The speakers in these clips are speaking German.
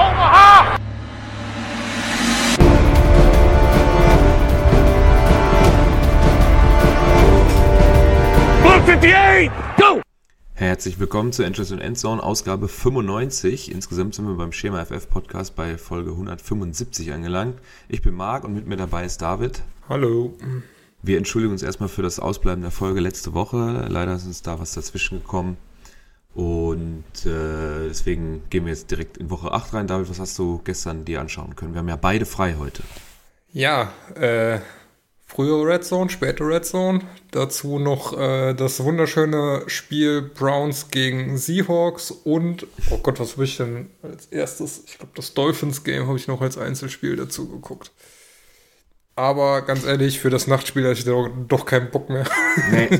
Omaha! Blue 58, go! Herzlich willkommen zur Entrance und Endzone, Ausgabe 95. Insgesamt sind wir beim Schema FF Podcast bei Folge 175 angelangt. Ich bin Marc und mit mir dabei ist David. Hallo. Wir entschuldigen uns erstmal für das Ausbleiben der Folge letzte Woche. Leider ist uns da was dazwischen gekommen. Und äh, deswegen gehen wir jetzt direkt in Woche 8 rein. David, was hast du gestern dir anschauen können? Wir haben ja beide frei heute. Ja, äh, frühe Red Zone, späte Red Zone. Dazu noch äh, das wunderschöne Spiel Browns gegen Seahawks und, oh Gott, was habe ich denn als erstes? Ich glaube, das Dolphins Game habe ich noch als Einzelspiel dazu geguckt. Aber ganz ehrlich, für das Nachtspiel hatte ich doch, doch keinen Bock mehr. Nee.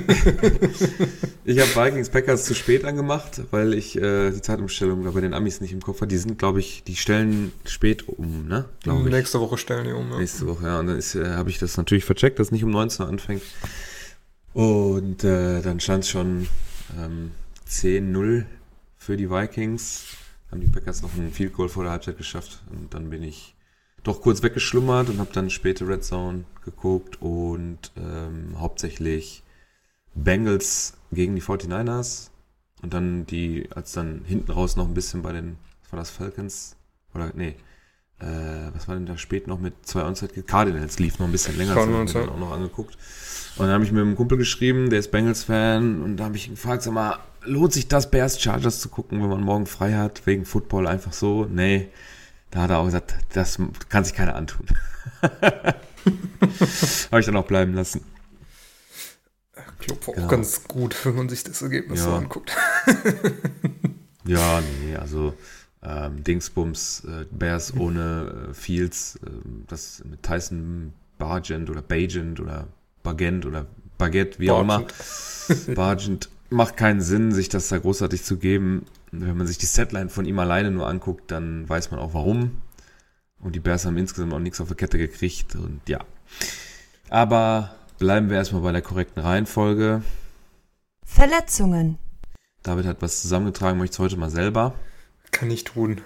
ich habe Vikings Packers zu spät angemacht, weil ich äh, die Zeitumstellung bei den Amis nicht im Kopf hatte. Die sind, glaube ich, die stellen spät um, ne? Glaube ich. Nächste Woche stellen die um. Ja. Nächste Woche, ja. Und dann äh, habe ich das natürlich vercheckt, dass es nicht um 19 Uhr anfängt. Und äh, dann stand es schon ähm, 10-0 für die Vikings. Haben die Packers noch einen Field Goal vor der Halbzeit geschafft. Und dann bin ich doch kurz weggeschlummert und habe dann später Red Zone geguckt und ähm, hauptsächlich Bengals gegen die 49ers und dann die, als dann hinten raus noch ein bisschen bei den, was war das, Falcons? Oder, nee, äh, was war denn da spät noch mit zwei Onside Cardinals lief noch ein bisschen länger, das habe ich mir dann auch noch angeguckt. Und dann habe ich mit einem Kumpel geschrieben, der ist Bengals-Fan und da habe ich ihn gefragt, sag mal, lohnt sich das Bears Chargers zu gucken, wenn man morgen frei hat, wegen Football einfach so? Nee. Da hat er auch gesagt, das kann sich keiner antun. Habe ich dann auch bleiben lassen. Klopf auch genau. ganz gut, wenn man sich das Ergebnis ja. so anguckt. ja, nee, also ähm, Dingsbums, äh, Bears ohne äh, Fields, äh, das mit Tyson Bargent oder Bagent oder Bagent oder Baguette, wie auch immer. Bargent macht keinen Sinn, sich das da großartig zu geben. Wenn man sich die Setline von ihm alleine nur anguckt, dann weiß man auch warum. Und die Bears haben insgesamt auch nichts auf der Kette gekriegt und ja. Aber bleiben wir erstmal bei der korrekten Reihenfolge. Verletzungen. David hat was zusammengetragen, möchte heute mal selber. Kann ich tun.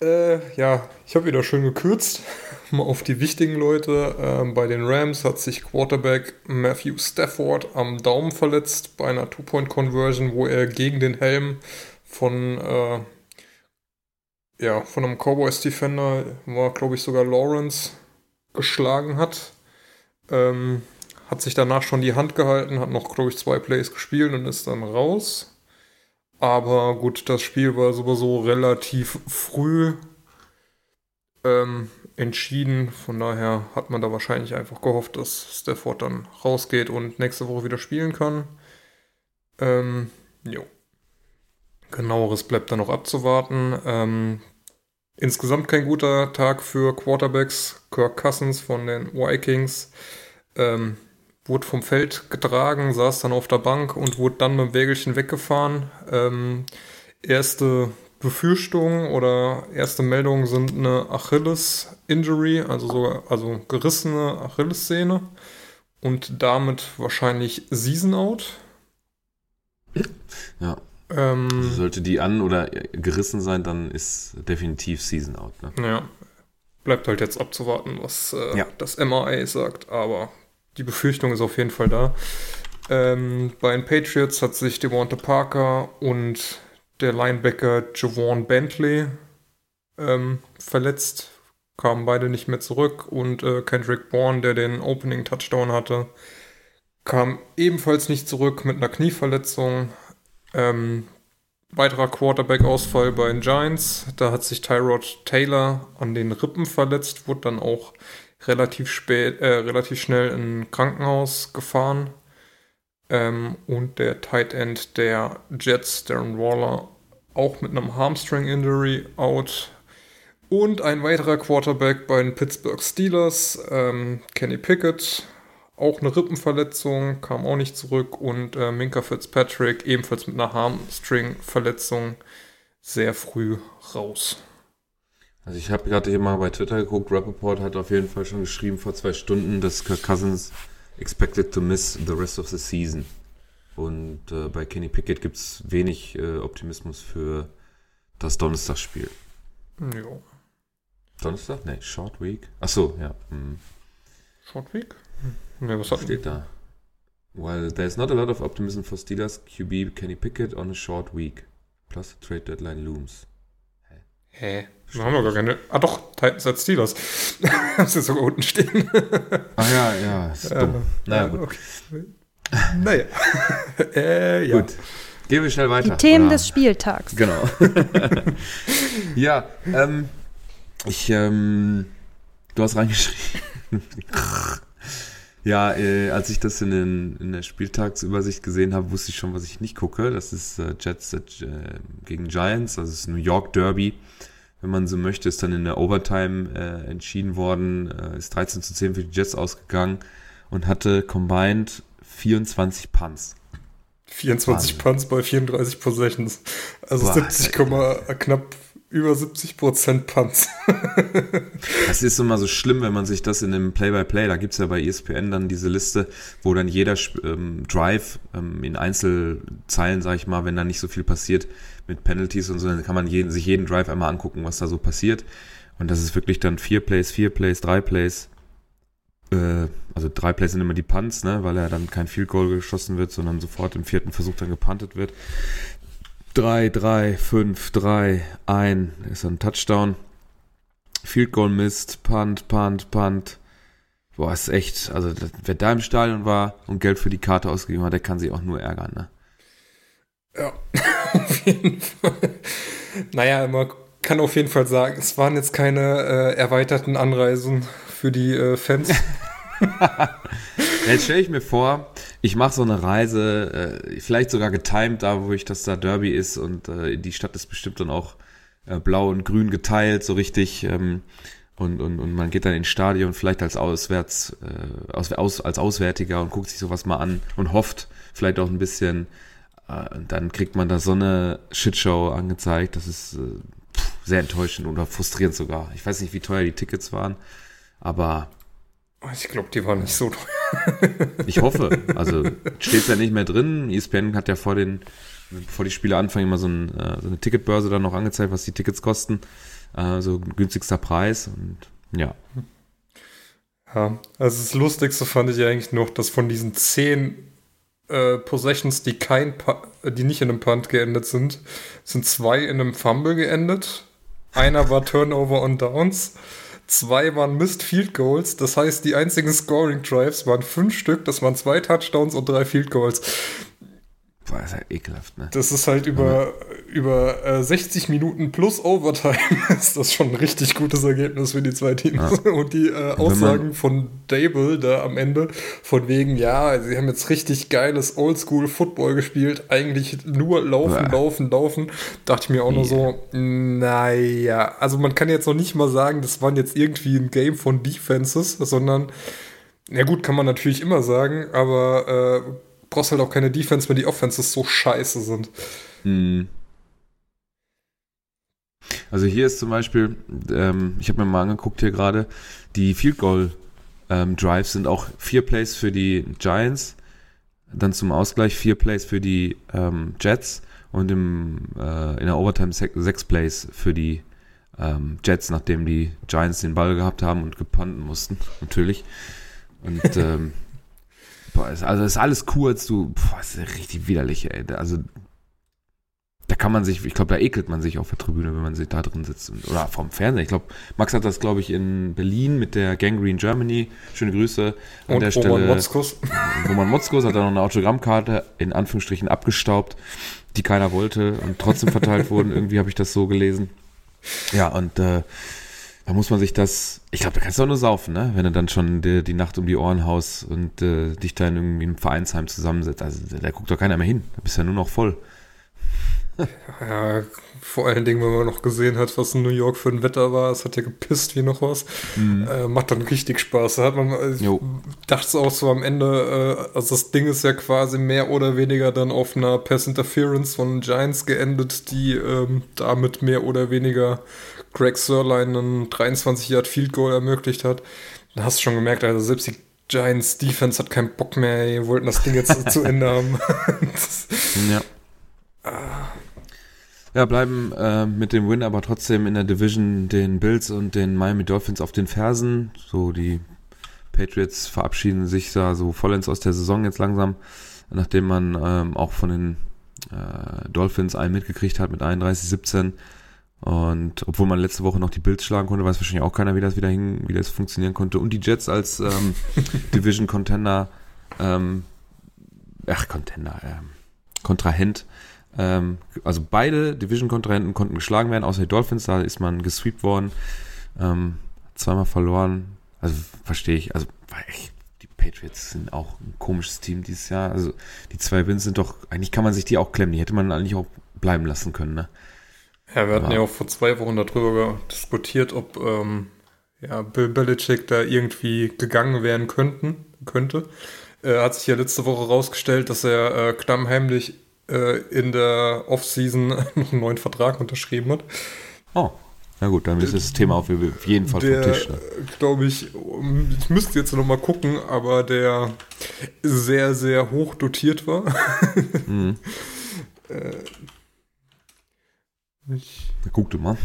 Äh, ja, ich habe wieder schön gekürzt. Mal auf die wichtigen Leute. Ähm, bei den Rams hat sich Quarterback Matthew Stafford am Daumen verletzt bei einer Two-Point-Conversion, wo er gegen den Helm von, äh, ja, von einem Cowboys Defender, war glaube ich sogar Lawrence, geschlagen hat. Ähm, hat sich danach schon die Hand gehalten, hat noch, glaube ich, zwei Plays gespielt und ist dann raus. Aber gut, das Spiel war sowieso relativ früh ähm, entschieden. Von daher hat man da wahrscheinlich einfach gehofft, dass Stafford dann rausgeht und nächste Woche wieder spielen kann. Ähm, jo. Genaueres bleibt dann noch abzuwarten. Ähm, insgesamt kein guter Tag für Quarterbacks. Kirk Cousins von den Vikings ähm, wurde vom Feld getragen, saß dann auf der Bank und wurde dann mit dem Wägelchen weggefahren. Ähm, erste Befürchtungen oder erste Meldungen sind eine Achilles-Injury, also sogar also gerissene Achillessehne und damit wahrscheinlich Season Out. Ja. Ähm, also sollte die an oder gerissen sein, dann ist definitiv Season Out. Ne? Ja. Bleibt halt jetzt abzuwarten, was äh, ja. das MRA sagt, aber die Befürchtung ist auf jeden Fall da. Ähm, bei den Patriots hat sich Devonta Parker und der Linebacker Javon Bentley ähm, verletzt, kamen beide nicht mehr zurück und äh, Kendrick Bourne, der den Opening Touchdown hatte, kam ebenfalls nicht zurück mit einer Knieverletzung. Ähm, weiterer Quarterback-Ausfall bei den Giants. Da hat sich Tyrod Taylor an den Rippen verletzt, wurde dann auch relativ spät, äh, relativ schnell in ein Krankenhaus gefahren. Ähm, und der Tight End der Jets, Darren Waller, auch mit einem Hamstring-Injury out. Und ein weiterer Quarterback bei den Pittsburgh Steelers, ähm, Kenny Pickett, auch eine Rippenverletzung, kam auch nicht zurück. Und äh, Minka Fitzpatrick ebenfalls mit einer Hamstring-Verletzung sehr früh raus. Also ich habe gerade hier mal bei Twitter geguckt, Rappaport hat auf jeden Fall schon geschrieben vor zwei Stunden, dass Kirk Cousins expected to miss the rest of the season. Und äh, bei Kenny Pickett gibt es wenig äh, Optimismus für das Donnerstagsspiel. Ja. Donnerstag? Nee, Short Week. Achso, ja. Hm. Short Week? Ne, was hat Steht da. While there's not a lot of optimism for Steelers QB Kenny Pickett on a short week. Plus the trade deadline looms. Hä? Wir haben wir gar keine. Ah doch, Titans als Steelers. das ist sogar unten stehen. Ah ja, ja, ist dumm. naja, gut. Okay. Naja. äh, ja. Gut. Gehen wir schnell weiter. Die Themen oder? des Spieltags. Genau. ja, ähm, ich, ähm, du hast reingeschrieben. Ja, äh, als ich das in, den, in der Spieltagsübersicht gesehen habe, wusste ich schon, was ich nicht gucke. Das ist äh, Jets äh, gegen Giants, also das ist New York Derby. Wenn man so möchte, ist dann in der Overtime äh, entschieden worden, äh, ist 13 zu 10 für die Jets ausgegangen und hatte combined 24 Punts. 24 Wahnsinn. Punts bei 34 Possessions. Also Boah, 70, Komma- knapp über 70 Prozent Punts. Es ist immer so schlimm, wenn man sich das in einem Play-by-Play, da gibt's ja bei ESPN dann diese Liste, wo dann jeder ähm, Drive ähm, in Einzelzeilen, sag ich mal, wenn da nicht so viel passiert mit Penalties und so, dann kann man jeden, sich jeden Drive einmal angucken, was da so passiert. Und das ist wirklich dann vier Plays, vier Plays, drei Plays. Äh, also drei Plays sind immer die Punts, ne, weil er dann kein Field Goal geschossen wird, sondern sofort im vierten Versuch dann gepuntet wird. Drei, drei, fünf, drei, ein, ist ein Touchdown. Field Goal Mist, Punt, Punt, Punt. Boah, ist echt, also wer da im Stadion war und Geld für die Karte ausgegeben hat, der kann sich auch nur ärgern, ne? Ja, auf jeden Fall. Naja, man kann auf jeden Fall sagen, es waren jetzt keine äh, erweiterten Anreisen für die äh, Fans. Jetzt stelle ich mir vor, ich mache so eine Reise, äh, vielleicht sogar getimed, da wo ich das da Derby ist und äh, die Stadt ist bestimmt dann auch äh, blau und grün geteilt, so richtig. Ähm, und, und, und man geht dann ins Stadion, vielleicht als Auswärts, äh, aus, aus, als Auswärtiger und guckt sich sowas mal an und hofft vielleicht auch ein bisschen. Äh, und dann kriegt man da so eine Shitshow angezeigt. Das ist äh, sehr enttäuschend oder frustrierend sogar. Ich weiß nicht, wie teuer die Tickets waren, aber Ich glaube, die waren nicht so teuer. ich hoffe. Also steht ja nicht mehr drin. ESPN hat ja vor den, bevor die Spiele anfangen, immer so, ein, äh, so eine Ticketbörse dann noch angezeigt, was die Tickets kosten. Äh, so günstigster Preis und ja. Ja, also das Lustigste fand ich eigentlich noch, dass von diesen zehn äh, Possessions, die kein Pu- äh, die nicht in einem Punt geendet sind, sind zwei in einem Fumble geendet. Einer war Turnover on Downs. Zwei waren Missed Field Goals. Das heißt, die einzigen Scoring Drives waren fünf Stück. Das waren zwei Touchdowns und drei Field Goals. Boah, ist ja ekelhaft, ne? Das ist halt über, über äh, 60 Minuten plus Overtime ist das schon ein richtig gutes Ergebnis für die zwei Teams. Und die äh, Aussagen von Dable da am Ende, von wegen, ja, sie haben jetzt richtig geiles Oldschool-Football gespielt, eigentlich nur laufen, Bäh. laufen, laufen, dachte ich mir auch nur so, naja, also man kann jetzt noch nicht mal sagen, das waren jetzt irgendwie ein Game von Defenses, sondern, na gut, kann man natürlich immer sagen, aber äh, brauchst halt auch keine Defense, wenn die Offenses so scheiße sind. Hm. Also hier ist zum Beispiel, ähm, ich habe mir mal angeguckt hier gerade, die Field Goal ähm, Drives sind auch vier Plays für die Giants, dann zum Ausgleich vier Plays für die ähm, Jets und im, äh, in der Overtime sech, sechs Plays für die ähm, Jets, nachdem die Giants den Ball gehabt haben und gepunten mussten, natürlich. Und ähm, boah, ist, also ist alles kurz, du, boah, ist richtig widerlich, ey. Also da kann man sich, ich glaube, da ekelt man sich auf der Tribüne, wenn man sich da drin sitzt. Oder vom Fernsehen. Ich glaube, Max hat das, glaube ich, in Berlin mit der Gangrene Germany. Schöne Grüße an Und der Roman Stelle. Motzkus. Roman Motzkos hat dann noch eine Autogrammkarte in Anführungsstrichen abgestaubt, die keiner wollte und trotzdem verteilt wurden. Irgendwie habe ich das so gelesen. Ja, und äh, da muss man sich das, ich glaube, da kannst du auch nur saufen, ne? Wenn du dann schon die, die Nacht um die Ohren haust und äh, dich da in irgendwie einem Vereinsheim zusammensetzt. Also da, da guckt doch keiner mehr hin. Da bist du ja nur noch voll. Ja, vor allen Dingen, wenn man noch gesehen hat, was in New York für ein Wetter war, es hat ja gepisst wie noch was. Äh, macht dann richtig Spaß. Da hat man, ich Jo. dachte es auch so am Ende, äh, also das Ding ist ja quasi mehr oder weniger dann auf einer Pass Interference von Giants geendet, die ähm, damit mehr oder weniger Greg Sörlein einen 23 Yard Field Goal ermöglicht hat. Da hast du schon gemerkt, also selbst die Giants Defense hat keinen Bock mehr, die wollten das Ding jetzt zu Ende haben. das, Ja. Ja, bleiben äh, mit dem Win aber trotzdem in der Division den Bills und den Miami Dolphins auf den Fersen. So, die Patriots verabschieden sich da so vollends aus der Saison jetzt langsam, nachdem man ähm, auch von den äh, Dolphins einen mitgekriegt hat mit 31-17. Und obwohl man letzte Woche noch die Bills schlagen konnte, weiß wahrscheinlich auch keiner, wie das wieder hin, wie das funktionieren konnte. Und die Jets als ähm, Division Contender, ähm, ach Contender, ähm, Kontrahent. Ähm, also beide Division Kontrahenten konnten geschlagen werden, außer die Dolphins, da ist man gesweept worden, ähm, zweimal verloren. Also verstehe ich, also ich, die Patriots sind auch ein komisches Team dieses Jahr. Also die zwei Wins sind doch, eigentlich kann man sich die auch klemmen, die hätte man eigentlich auch bleiben lassen können, ne? Ja, wir hatten ja auch vor zwei Wochen darüber diskutiert, ob ähm, ja, Bill Belichick da irgendwie gegangen werden könnten, könnte. Äh, hat sich ja letzte Woche rausgestellt, dass er äh, klammheimlich äh, in der Offseason noch einen neuen Vertrag unterschrieben hat. Oh, na gut, dann ist das Thema auf jeden Fall der, vom Tisch. Ne? glaube ich, ich müsste jetzt noch mal gucken, aber der sehr, sehr hoch dotiert war. Mhm. äh, ich guck du mal.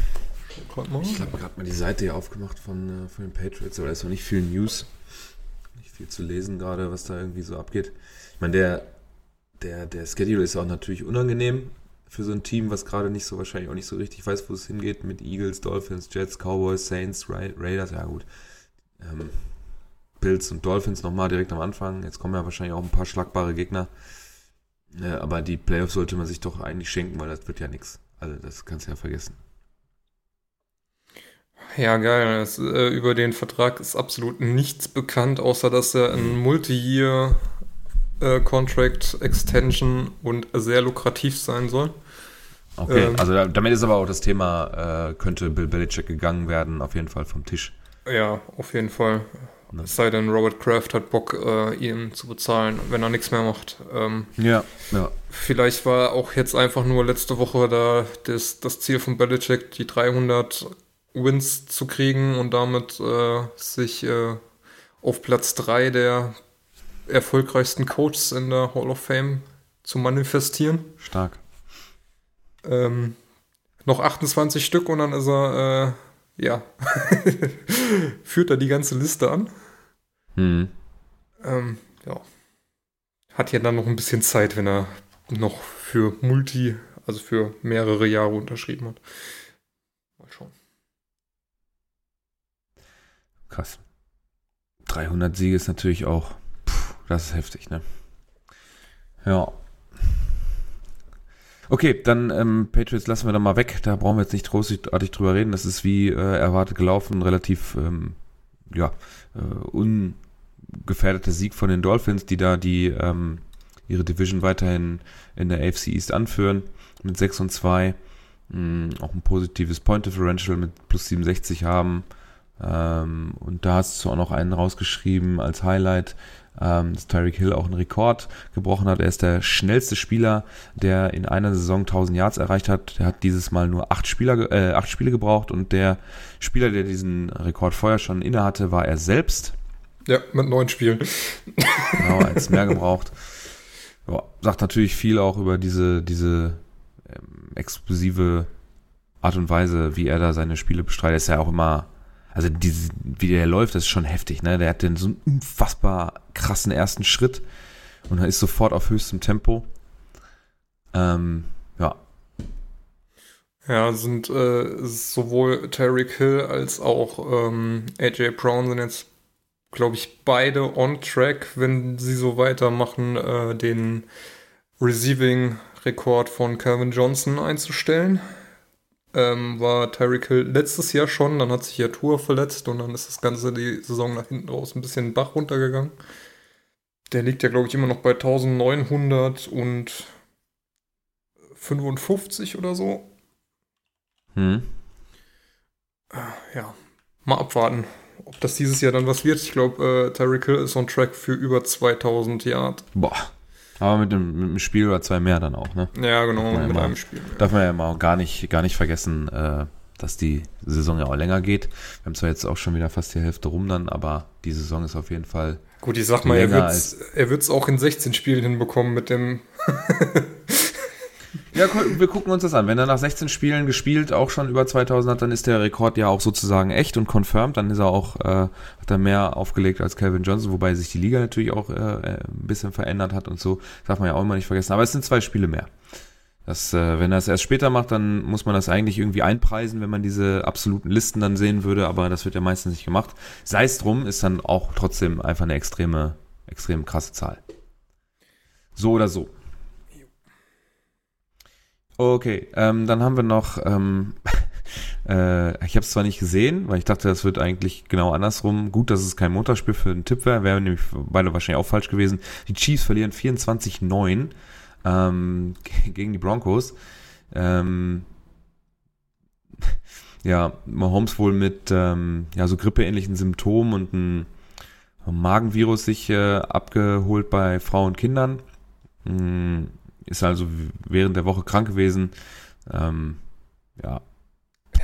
Ich habe gerade mal die Seite hier aufgemacht von, äh, von den Patriots, aber da ist noch nicht viel News. Nicht viel zu lesen gerade, was da irgendwie so abgeht. Ich meine, der, der, der Schedule ist auch natürlich unangenehm für so ein Team, was gerade nicht so wahrscheinlich auch nicht so richtig weiß, wo es hingeht, mit Eagles, Dolphins, Jets, Cowboys, Saints, Ra Raiders, ja gut. Ähm, Bills und Dolphins nochmal direkt am Anfang. Jetzt kommen ja wahrscheinlich auch ein paar schlagbare Gegner. Äh, aber die Playoffs sollte man sich doch eigentlich schenken, weil das wird ja nichts. Also das kannst du ja vergessen. Ja, geil. Das, äh, über den Vertrag ist absolut nichts bekannt, außer dass er ein Multi-Year äh, Contract Extension und sehr lukrativ sein soll. Okay, ähm, also damit ist aber auch das Thema, äh, könnte Bill Belichick gegangen werden, auf jeden Fall vom Tisch. Ja, auf jeden Fall. Ne? Es sei denn, Robert Kraft hat Bock, äh, ihn zu bezahlen, wenn er nichts mehr macht. Ähm, ja, ja. Vielleicht war auch jetzt einfach nur letzte Woche da das, das Ziel von Belichick, die 300 Wins zu kriegen und damit äh, sich äh, auf Platz 3 der erfolgreichsten Coaches in der Hall of Fame zu manifestieren. Stark. Ähm, noch 28 Stück und dann ist er, äh, ja, führt er die ganze Liste an. Hm. Ähm, ja. Hat ja dann noch ein bisschen Zeit, wenn er noch für Multi, also für mehrere Jahre unterschrieben hat. Mal schauen. Krass. 300 Siege ist natürlich auch, pff, das ist heftig, ne? Ja. Okay, dann ähm, Patriots lassen wir dann mal weg. Da brauchen wir jetzt nicht großartig drüber reden. Das ist wie äh, erwartet gelaufen, relativ ähm, ja, äh, ungefährdeter Sieg von den Dolphins, die da die ähm, ihre Division weiterhin in der AFC East anführen mit 6 und 2. Ähm, auch ein positives Point Differential mit plus 67 haben. Ähm, und da hast du auch noch einen rausgeschrieben als Highlight, ähm, dass Tyreek Hill auch einen Rekord gebrochen hat. Er ist der schnellste Spieler, der in einer Saison 1000 Yards erreicht hat. Der hat dieses Mal nur acht, Spieler, äh, acht Spiele gebraucht und der Spieler, der diesen Rekord vorher schon inne hatte, war er selbst. Ja, mit neun Spielen. Genau, als mehr gebraucht. Ja, sagt natürlich viel auch über diese, diese ähm, explosive Art und Weise, wie er da seine Spiele bestreitet. Ist ja auch immer also diese, wie der läuft, das ist schon heftig, ne? Der hat den so einen unfassbar krassen ersten Schritt und er ist sofort auf höchstem Tempo. Ähm, ja. Ja, sind äh, sowohl Tarek Hill als auch ähm, AJ Brown sind jetzt, glaube ich, beide on track, wenn sie so weitermachen, äh, den Receiving-Rekord von Calvin Johnson einzustellen ähm, war Tyreek Hill letztes Jahr schon, dann hat sich ja Tour verletzt und dann ist das Ganze die Saison nach hinten raus ein bisschen Bach runtergegangen. Der liegt ja, glaube ich, immer noch bei 1955 oder so. Hm. Ja, mal abwarten, ob das dieses Jahr dann was wird. Ich glaube, äh, Tyreek Hill ist on track für über 2000 Yard. Boah. Aber mit dem, mit dem Spiel oder zwei mehr dann auch, ne? Ja, genau, mit ja einem Spiel. Darf man ja mal gar nicht, gar nicht vergessen, äh, dass die Saison ja auch länger geht. Wir haben zwar jetzt auch schon wieder fast die Hälfte rum dann, aber die Saison ist auf jeden Fall. Gut, ich sag mal, er wird es auch in 16 Spielen hinbekommen mit dem. Ja, wir gucken uns das an. Wenn er nach 16 Spielen gespielt auch schon über 2000 hat, dann ist der Rekord ja auch sozusagen echt und confirmed. Dann ist er auch, äh, hat er mehr aufgelegt als Calvin Johnson, wobei sich die Liga natürlich auch äh, äh, ein bisschen verändert hat und so. Darf man ja auch immer nicht vergessen. Aber es sind zwei Spiele mehr. Das, äh, wenn er es erst später macht, dann muss man das eigentlich irgendwie einpreisen, wenn man diese absoluten Listen dann sehen würde, aber das wird ja meistens nicht gemacht. Sei es drum, ist dann auch trotzdem einfach eine extreme, extrem krasse Zahl. So oder so. Okay, ähm, dann haben wir noch, ähm, äh, ich habe es zwar nicht gesehen, weil ich dachte, das wird eigentlich genau andersrum. Gut, dass es kein Montagsspiel für einen Tipp wäre, wäre nämlich beide wahrscheinlich auch falsch gewesen. Die Chiefs verlieren 24-9 ähm, gegen die Broncos. Ähm, ja, Mahomes wohl mit ähm, ja, so grippeähnlichen Symptomen und ein Magenvirus sich äh, abgeholt bei Frauen und Kindern. Mm, Ist also während der Woche krank gewesen. Ähm, ja,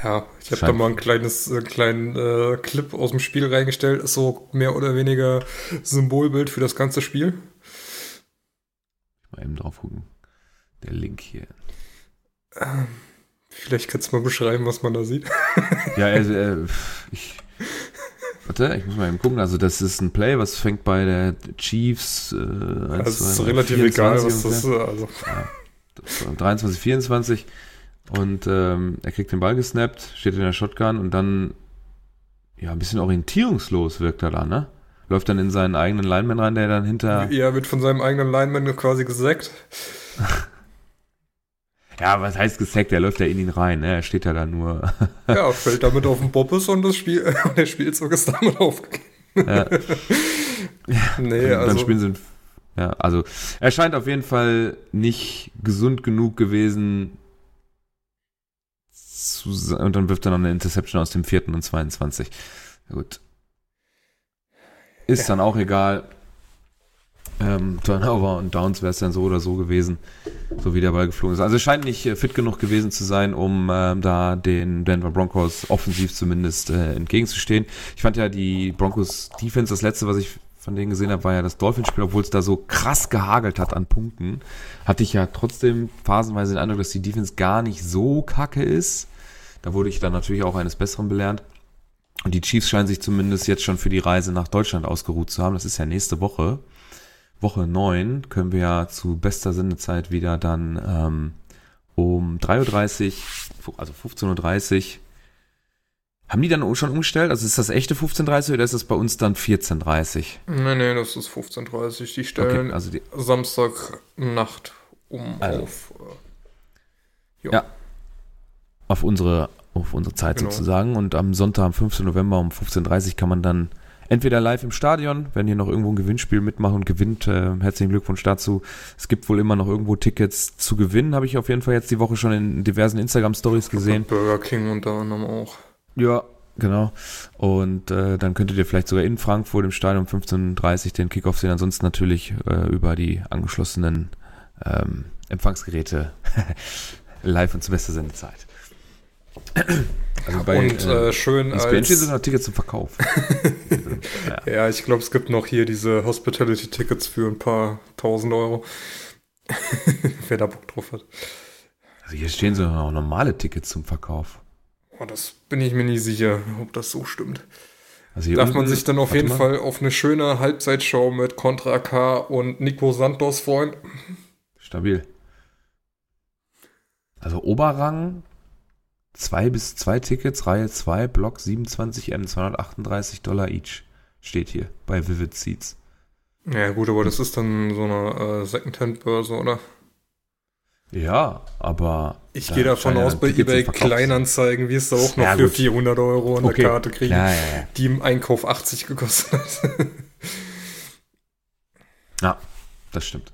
Ja, ich habe da mal ein kleines, äh, kleinen äh, Clip aus dem Spiel reingestellt. Ist so mehr oder weniger Symbolbild für das ganze Spiel. mal eben drauf gucken. Der Link hier. Vielleicht kannst du mal beschreiben, was man da sieht. Ja, also, äh, ich. Warte, ich muss mal eben gucken. Also, das ist ein Play, was fängt bei der Chiefs. Äh, 1, Es ist 2, 3, relativ 24 egal, was das ist. Also, 23, 24 und ähm, er kriegt den Ball gesnappt, steht in der Shotgun und dann ja ein bisschen orientierungslos wirkt er da, ne? Läuft dann in seinen eigenen Lineman rein, der dann hinter er wird von seinem eigenen Lineman quasi gesackt. ja, was heißt gesackt, er läuft ja in ihn rein, ne? Er steht ja da nur Ja, fällt damit auf den Bobbes und das Spiel, der Spielzug ist damit aufgegeben. ja, Nee, dann also, spielen sie ja, also er scheint auf jeden Fall nicht gesund genug gewesen zu sein, und dann wirft er noch eine Interception aus dem vierten und 22. Ja, gut. Ist Ja. dann auch egal. Ähm, Turnover und Downs wäre es dann so oder so gewesen, so wie der Ball geflogen ist. Also es scheint nicht äh, fit genug gewesen zu sein, um ähm, da den Denver Broncos offensiv zumindest äh, entgegenzustehen. Ich fand ja die Broncos Defense, das letzte, was ich von denen gesehen habe, war ja das Dolphins-Spiel, obwohl es da so krass gehagelt hat an Punkten, hatte ich ja trotzdem phasenweise den Eindruck, dass die Defense gar nicht so kacke ist. Da wurde ich dann natürlich auch eines Besseren belernt. Und die Chiefs scheinen sich zumindest jetzt schon für die Reise nach Deutschland ausgeruht zu haben. Das ist ja nächste Woche. Woche 9 können wir ja zu bester Sendezeit wieder dann ähm, um 3.30 Uhr, also 15.30 Uhr. Haben die dann schon umgestellt? Also ist das echte 15.30 Uhr oder ist das bei uns dann 14.30 Uhr? nee, nee, das ist 15.30 Die stellen Okay, also die, Samstagnacht um Also. auf. Äh, Ja. auf unsere, auf unsere Zeit Genau. sozusagen. Und am Sonntag, am 15. November um 15.30 Uhr kann man dann entweder live im Stadion, wenn ihr noch irgendwo ein Gewinnspiel mitmacht und gewinnt, äh, herzlichen Glückwunsch dazu. Es gibt wohl immer noch irgendwo Tickets zu gewinnen, habe ich auf jeden Fall jetzt die Woche schon in diversen Instagram-Stories gesehen. Burger King unter anderem auch. Ja, genau. Und äh, dann könntet ihr vielleicht sogar in Frankfurt im Stadion um 15.30 Uhr den Kickoff sehen. Ansonsten natürlich äh, über die angeschlossenen ähm, Empfangsgeräte live und zu bester Sendezeit. Also bei, und äh, schön ESPN als. sind noch Tickets zum Verkauf. ja. Ja, ich glaube, es gibt noch hier diese Hospitality-Tickets für ein paar tausend Euro. Wer da Bock drauf hat. Also hier stehen so noch normale Tickets zum Verkauf. Oh, das bin ich mir nie sicher, ob das so stimmt. Also Darf man sich dann auf jeden mal. Fall auf eine schöne Halbzeitshow mit Contra K und Nico Santos freuen? Stabil. Also Oberrang, zwei bis zwei Tickets, Reihe 2, Block 27M, 238 Dollar each. Steht hier bei Vivid Seats. Ja, gut, aber das ist dann so eine äh, Secondhand-Börse, oder? Ja, aber. Ich da gehe davon aus, bei eBay. Kleinanzeigen, wie es da auch noch Ja, für gut. 400 Euro eine Okay. Karte kriegen, ja, ja. die im Einkauf 80 gekostet hat. Ja, das stimmt.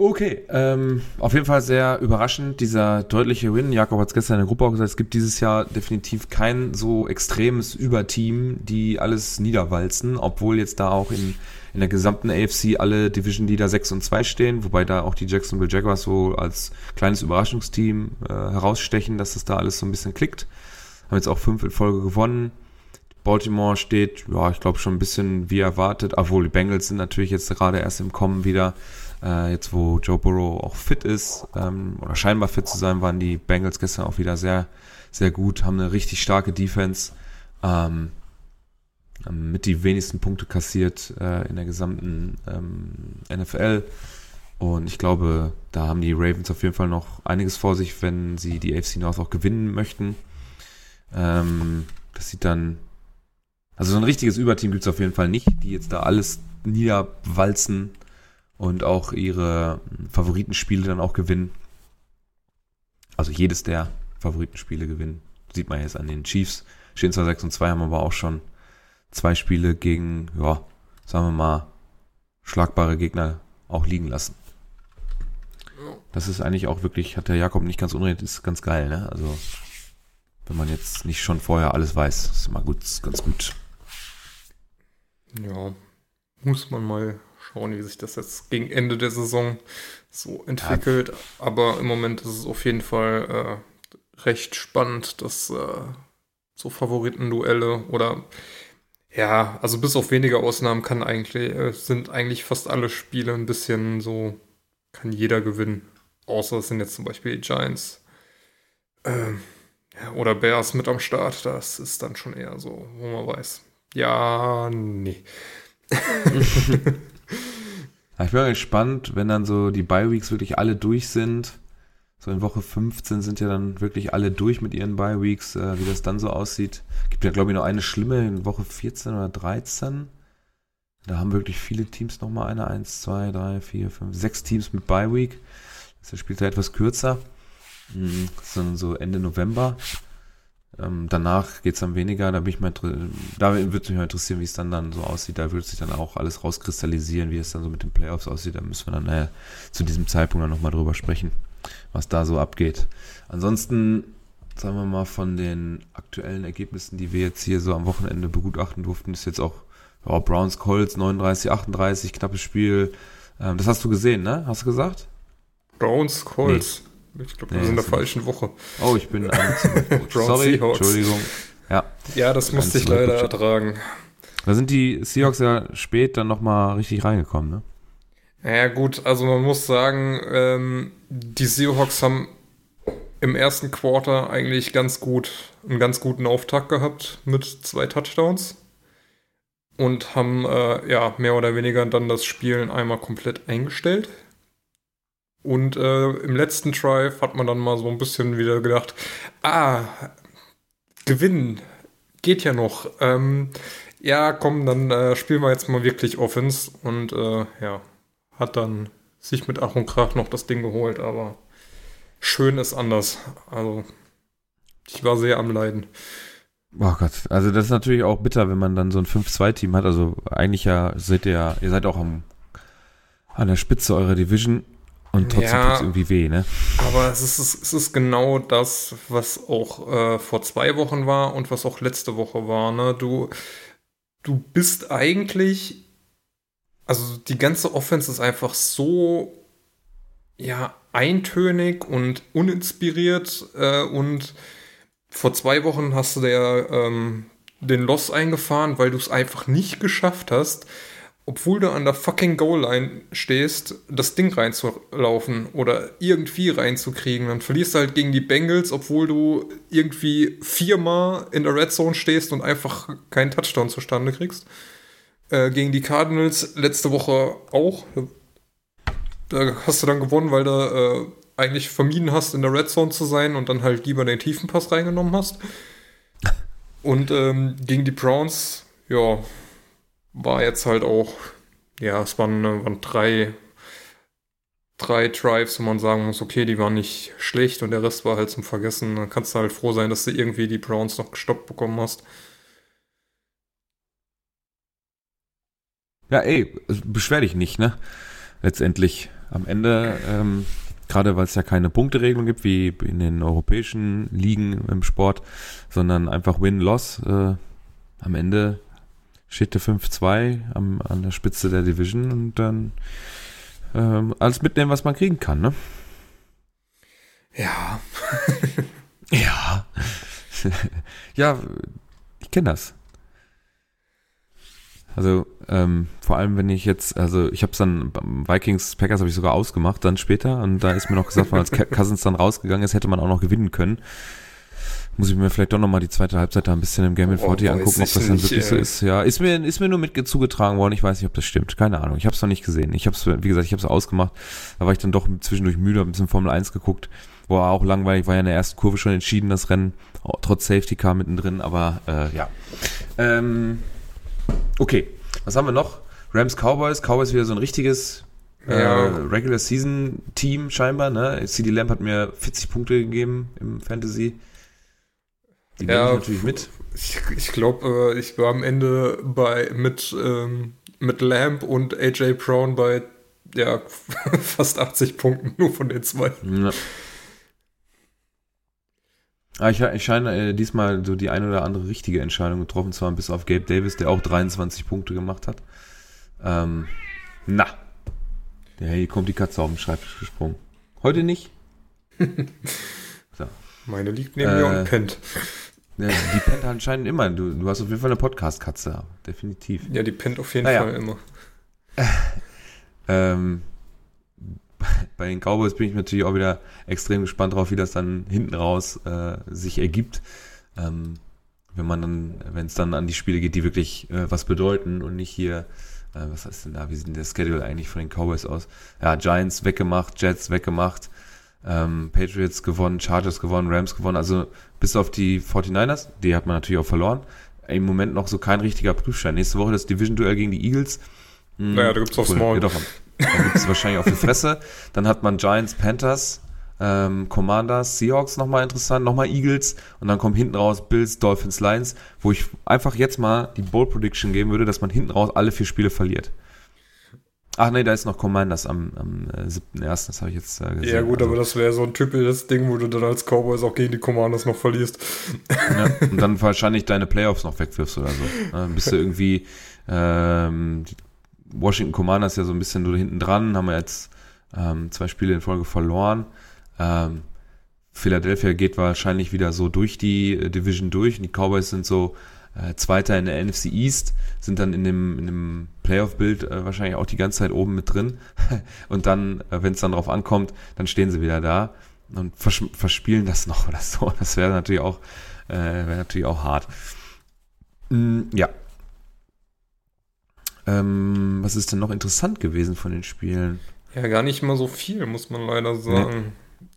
Okay, ähm, auf jeden Fall sehr überraschend, dieser deutliche Win. Jakob hat es gestern in der Gruppe auch gesagt, es gibt dieses Jahr definitiv kein so extremes Überteam, die alles niederwalzen, obwohl jetzt da auch in, in der gesamten AFC alle Division Leader 6 und 2 stehen, wobei da auch die Jacksonville Jaguars so als kleines Überraschungsteam äh, herausstechen, dass das da alles so ein bisschen klickt. Haben jetzt auch fünf in Folge gewonnen. Baltimore steht, ja, ich glaube schon ein bisschen wie erwartet, obwohl die Bengals sind natürlich jetzt gerade erst im Kommen wieder. Äh, jetzt, wo Joe Burrow auch fit ist, ähm, oder scheinbar fit zu sein, waren die Bengals gestern auch wieder sehr, sehr gut, haben eine richtig starke Defense, ähm, mit die wenigsten Punkte kassiert äh, in der gesamten ähm, NFL. Und ich glaube, da haben die Ravens auf jeden Fall noch einiges vor sich, wenn sie die AFC North auch gewinnen möchten. Ähm, das sieht dann. Also so ein richtiges Überteam gibt es auf jeden Fall nicht, die jetzt da alles niederwalzen und auch ihre Favoritenspiele dann auch gewinnen. Also jedes der Favoritenspiele gewinnen. Sieht man jetzt an den Chiefs. Stehen zwar 6 und 2, haben aber auch schon zwei Spiele gegen, ja, sagen wir mal, schlagbare Gegner auch liegen lassen. Das ist eigentlich auch wirklich, hat der Jakob nicht ganz unrecht, ist ganz geil, ne? Also, wenn man jetzt nicht schon vorher alles weiß, ist immer gut, ist ganz gut. Ja, muss man mal schauen, wie sich das jetzt gegen Ende der Saison so entwickelt. Ja. Aber im Moment ist es auf jeden Fall äh, recht spannend, dass äh, so Favoritenduelle oder ja, also bis auf wenige Ausnahmen kann eigentlich, äh, sind eigentlich fast alle Spiele ein bisschen so, kann jeder gewinnen. Außer es sind jetzt zum Beispiel die Giants äh, ja, oder Bears mit am Start. Das ist dann schon eher so, wo man weiß. Ja, nee. ich bin gespannt, wenn dann so die Bye-Weeks wirklich alle durch sind. So in Woche 15 sind ja dann wirklich alle durch mit ihren Bye-Weeks, äh, wie das dann so aussieht. Gibt ja, glaube ich, noch eine schlimme in Woche 14 oder 13. Da haben wirklich viele Teams nochmal eine. Eins, zwei, drei, vier, fünf, sechs Teams mit Bye-Week. Das spielt ja etwas kürzer. Mhm, sondern so Ende November. Ähm, danach geht es dann weniger, da bin ich mal da würde mich mal interessieren, wie es dann, dann so aussieht. Da würde sich dann auch alles rauskristallisieren, wie es dann so mit den Playoffs aussieht. Da müssen wir dann naja, zu diesem Zeitpunkt dann nochmal drüber sprechen, was da so abgeht. Ansonsten, sagen wir mal, von den aktuellen Ergebnissen, die wir jetzt hier so am Wochenende begutachten durften, ist jetzt auch oh, Browns Colts 39, 38, knappes Spiel. Ähm, das hast du gesehen, ne? Hast du gesagt? Browns Colts. Ich glaube, wir nee, sind in der falschen Woche. Oh, ich bin Sorry, Seahawks. Entschuldigung. Ja, ja das musste ich leider ertragen. Da sind die Seahawks ja spät dann nochmal richtig reingekommen, ne? Ja, gut, also man muss sagen, ähm, die Seahawks haben im ersten Quarter eigentlich ganz gut, einen ganz guten Auftakt gehabt mit zwei Touchdowns und haben äh, ja mehr oder weniger dann das Spielen einmal komplett eingestellt. Und äh, im letzten Drive hat man dann mal so ein bisschen wieder gedacht, ah, gewinnen, geht ja noch. Ähm, ja, komm, dann äh, spielen wir jetzt mal wirklich Offense. Und äh, ja, hat dann sich mit Ach und Krach noch das Ding geholt, aber schön ist anders. Also, ich war sehr am Leiden. Oh Gott, also das ist natürlich auch bitter, wenn man dann so ein 5-2-Team hat. Also eigentlich ja seid ihr, ihr seid auch am, an der Spitze eurer Division und trotzdem ja, tut es irgendwie weh, ne? Aber es ist, es ist genau das, was auch äh, vor zwei Wochen war und was auch letzte Woche war, ne? Du, du bist eigentlich, also die ganze Offense ist einfach so, ja, eintönig und uninspiriert äh, und vor zwei Wochen hast du der ähm, den Loss eingefahren, weil du es einfach nicht geschafft hast, obwohl du an der fucking Goal-Line stehst, das Ding reinzulaufen oder irgendwie reinzukriegen. Dann verlierst du halt gegen die Bengals, obwohl du irgendwie viermal in der Red Zone stehst und einfach keinen Touchdown zustande kriegst. Äh, gegen die Cardinals letzte Woche auch. Da hast du dann gewonnen, weil du äh, eigentlich vermieden hast, in der Red Zone zu sein und dann halt lieber den Tiefenpass reingenommen hast. Und ähm, gegen die Browns, ja, war jetzt halt auch, ja, es waren, äh, waren drei, drei Drives, wo man sagen muss, okay, die waren nicht schlecht und der Rest war halt zum Vergessen. Dann kannst du halt froh sein, dass du irgendwie die Browns noch gestoppt bekommen hast. Ja, ey, beschwer dich nicht, ne? Letztendlich. Am Ende, ähm, gerade weil es ja keine Punkteregelung gibt, wie in den europäischen Ligen im Sport, sondern einfach Win-Loss. Äh, am Ende steht der 5-2 an der Spitze der Division und dann ähm, alles mitnehmen, was man kriegen kann, ne? Ja. ja. ja, ich kenne das. Also ähm, vor allem, wenn ich jetzt, also ich habe es dann beim Vikings Packers habe ich sogar ausgemacht dann später und da ist mir noch gesagt, worden, als Cousins dann rausgegangen ist, hätte man auch noch gewinnen können. Muss ich mir vielleicht doch nochmal die zweite Halbzeit da ein bisschen im Game in Oh, 40 weiß angucken, ob das dann wirklich so ist. Ja, ist mir, ist mir nur mit zugetragen worden. Ich weiß nicht, ob das stimmt. Keine Ahnung. Ich habe es noch nicht gesehen. Ich habe es, wie gesagt, ich habe es ausgemacht. Da war ich dann doch zwischendurch müde, hab ein bisschen Formel 1 geguckt. War auch langweilig, war ja in der ersten Kurve schon entschieden, das Rennen. Trotz Safety Car mittendrin, aber äh, ja. Ähm, okay, was haben wir noch? Rams Cowboys. Cowboys wieder so ein richtiges äh, Ja. Regular Season Team scheinbar. Ne? CD Lamp hat mir 40 Punkte gegeben im Fantasy. Die nehme Ja, ich natürlich mit. Ich, ich glaube, äh, ich war am Ende bei mit, ähm, mit Lamp und AJ Brown bei ja, fast 80 Punkten, nur von den zwei. Ja. Ah, ich, ich scheine äh, diesmal so die eine oder andere richtige Entscheidung getroffen zu haben, bis auf Gabe Davis, der auch 23 Punkte gemacht hat. Ähm, na. Ja, hier kommt die Katze auf den Schreibtisch gesprungen. Heute nicht? Meine liegt neben Äh, mir und pennt. Ja, die pennt anscheinend immer. Du, du hast auf jeden Fall eine Podcast-Katze. Definitiv. Ja, die pennt auf jeden Naja. Fall immer. Ähm, bei den Cowboys bin ich natürlich auch wieder extrem gespannt drauf, wie das dann hinten raus äh, sich ergibt. Ähm, wenn man dann, wenn es dann an die Spiele geht, die wirklich äh, was bedeuten und nicht hier, äh, was heißt denn da, wie sieht denn der Schedule eigentlich von den Cowboys aus? Ja, Giants weggemacht, Jets weggemacht, ähm, Patriots gewonnen, Chargers gewonnen, Rams gewonnen, also bis auf die 49ers, die hat man natürlich auch verloren. Im Moment noch so kein richtiger Prüfstein. Nächste Woche das Division-Duell gegen die Eagles. Hm, Naja, da gibt's aufs cool. Maul. Ja, doch, da gibt es wahrscheinlich auf die Fresse. Dann hat man Giants, Panthers, ähm, Commanders, Seahawks nochmal interessant, nochmal Eagles und dann kommen hinten raus Bills, Dolphins, Lions, wo ich einfach jetzt mal die Bold Prediction geben würde, dass man hinten raus alle vier Spiele verliert. Ach nee, da ist noch Commanders am, am äh, 7.1., das habe ich jetzt äh, gesehen. Ja, gut, Also, aber das wäre so ein typisches Ding, wo du dann als Cowboys auch gegen die Commanders noch verlierst. Ja, und dann wahrscheinlich deine Playoffs noch wegwirfst oder so. Dann bist du irgendwie ähm, Washington Commanders ja so ein bisschen so hinten dran, haben wir jetzt ähm, zwei Spiele in Folge verloren. Ähm, Philadelphia geht wahrscheinlich wieder so durch die äh, Division durch und die Cowboys sind so äh, Zweiter in der NFC East, sind dann in dem, in dem Playoff-Bild äh, wahrscheinlich auch die ganze Zeit oben mit drin. Und dann, äh, wenn es dann drauf ankommt, dann stehen sie wieder da und vers verspielen das noch oder so. Das wäre natürlich auch, äh, wäre natürlich auch hart. Mm, ja. Ähm, was ist denn noch interessant gewesen von den Spielen? Ja, gar nicht mal so viel, muss man leider sagen.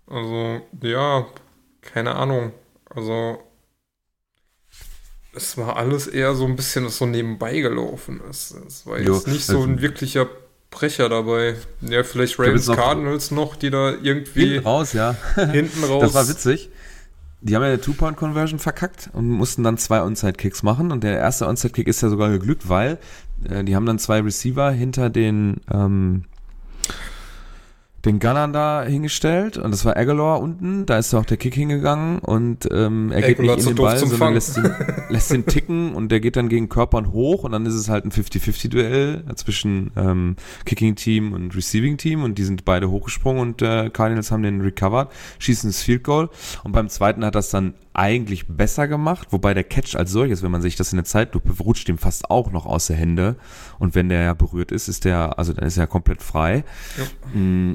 Also, ja, keine Ahnung. Also, es war alles eher so ein bisschen, das so nebenbei gelaufen ist. Es war Jo, jetzt nicht so also- ein wirklicher Brecher dabei. Ja, vielleicht Ravens Cardinals noch, die da irgendwie Hinten raus, ja. hinten raus. Das war witzig. Die haben ja eine Two-Point-Conversion verkackt und mussten dann zwei Onside-Kicks machen. Und der erste Onside-Kick ist ja sogar geglückt, weil äh, die haben dann zwei Receiver hinter den, ähm, den Gunnern da hingestellt. Und das war Aguilar unten. Da ist ja auch der Kick hingegangen. Und ähm, er geht Aguilar nicht in den Ball, sondern lässt ihn, lässt ihn ticken. Und der geht dann gegen Körpern hoch. Und dann ist es halt ein 50-50-Duell zwischen ähm, Kicking-Team und Receiving-Team. Und die sind beide hochgesprungen. Und äh, Cardinals haben den recovered, schießen das Field Goal. Und beim zweiten hat das dann eigentlich besser gemacht, wobei der Catch als solches, wenn man sich das in der Zeitlupe rutscht ihm fast auch noch aus der Hände und wenn der ja berührt ist, ist der, also dann ist er komplett frei. Mm,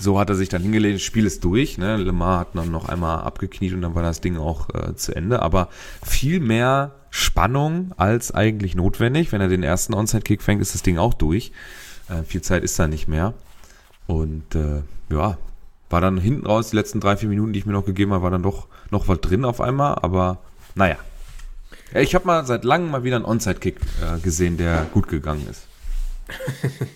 So hat er sich dann hingelegt, das Spiel ist durch, ne? Lemar hat dann noch einmal abgekniet und dann war das Ding auch äh, zu Ende, aber viel mehr Spannung als eigentlich notwendig. Wenn er den ersten Onside-Kick fängt, ist das Ding auch durch. Äh, viel Zeit ist da nicht mehr. Und äh, ja, war dann hinten raus, die letzten drei, vier Minuten, die ich mir noch gegeben habe, war dann doch noch was drin auf einmal, aber naja. Ja, ich habe mal seit langem mal wieder einen Onside-Kick äh, gesehen, der gut gegangen ist.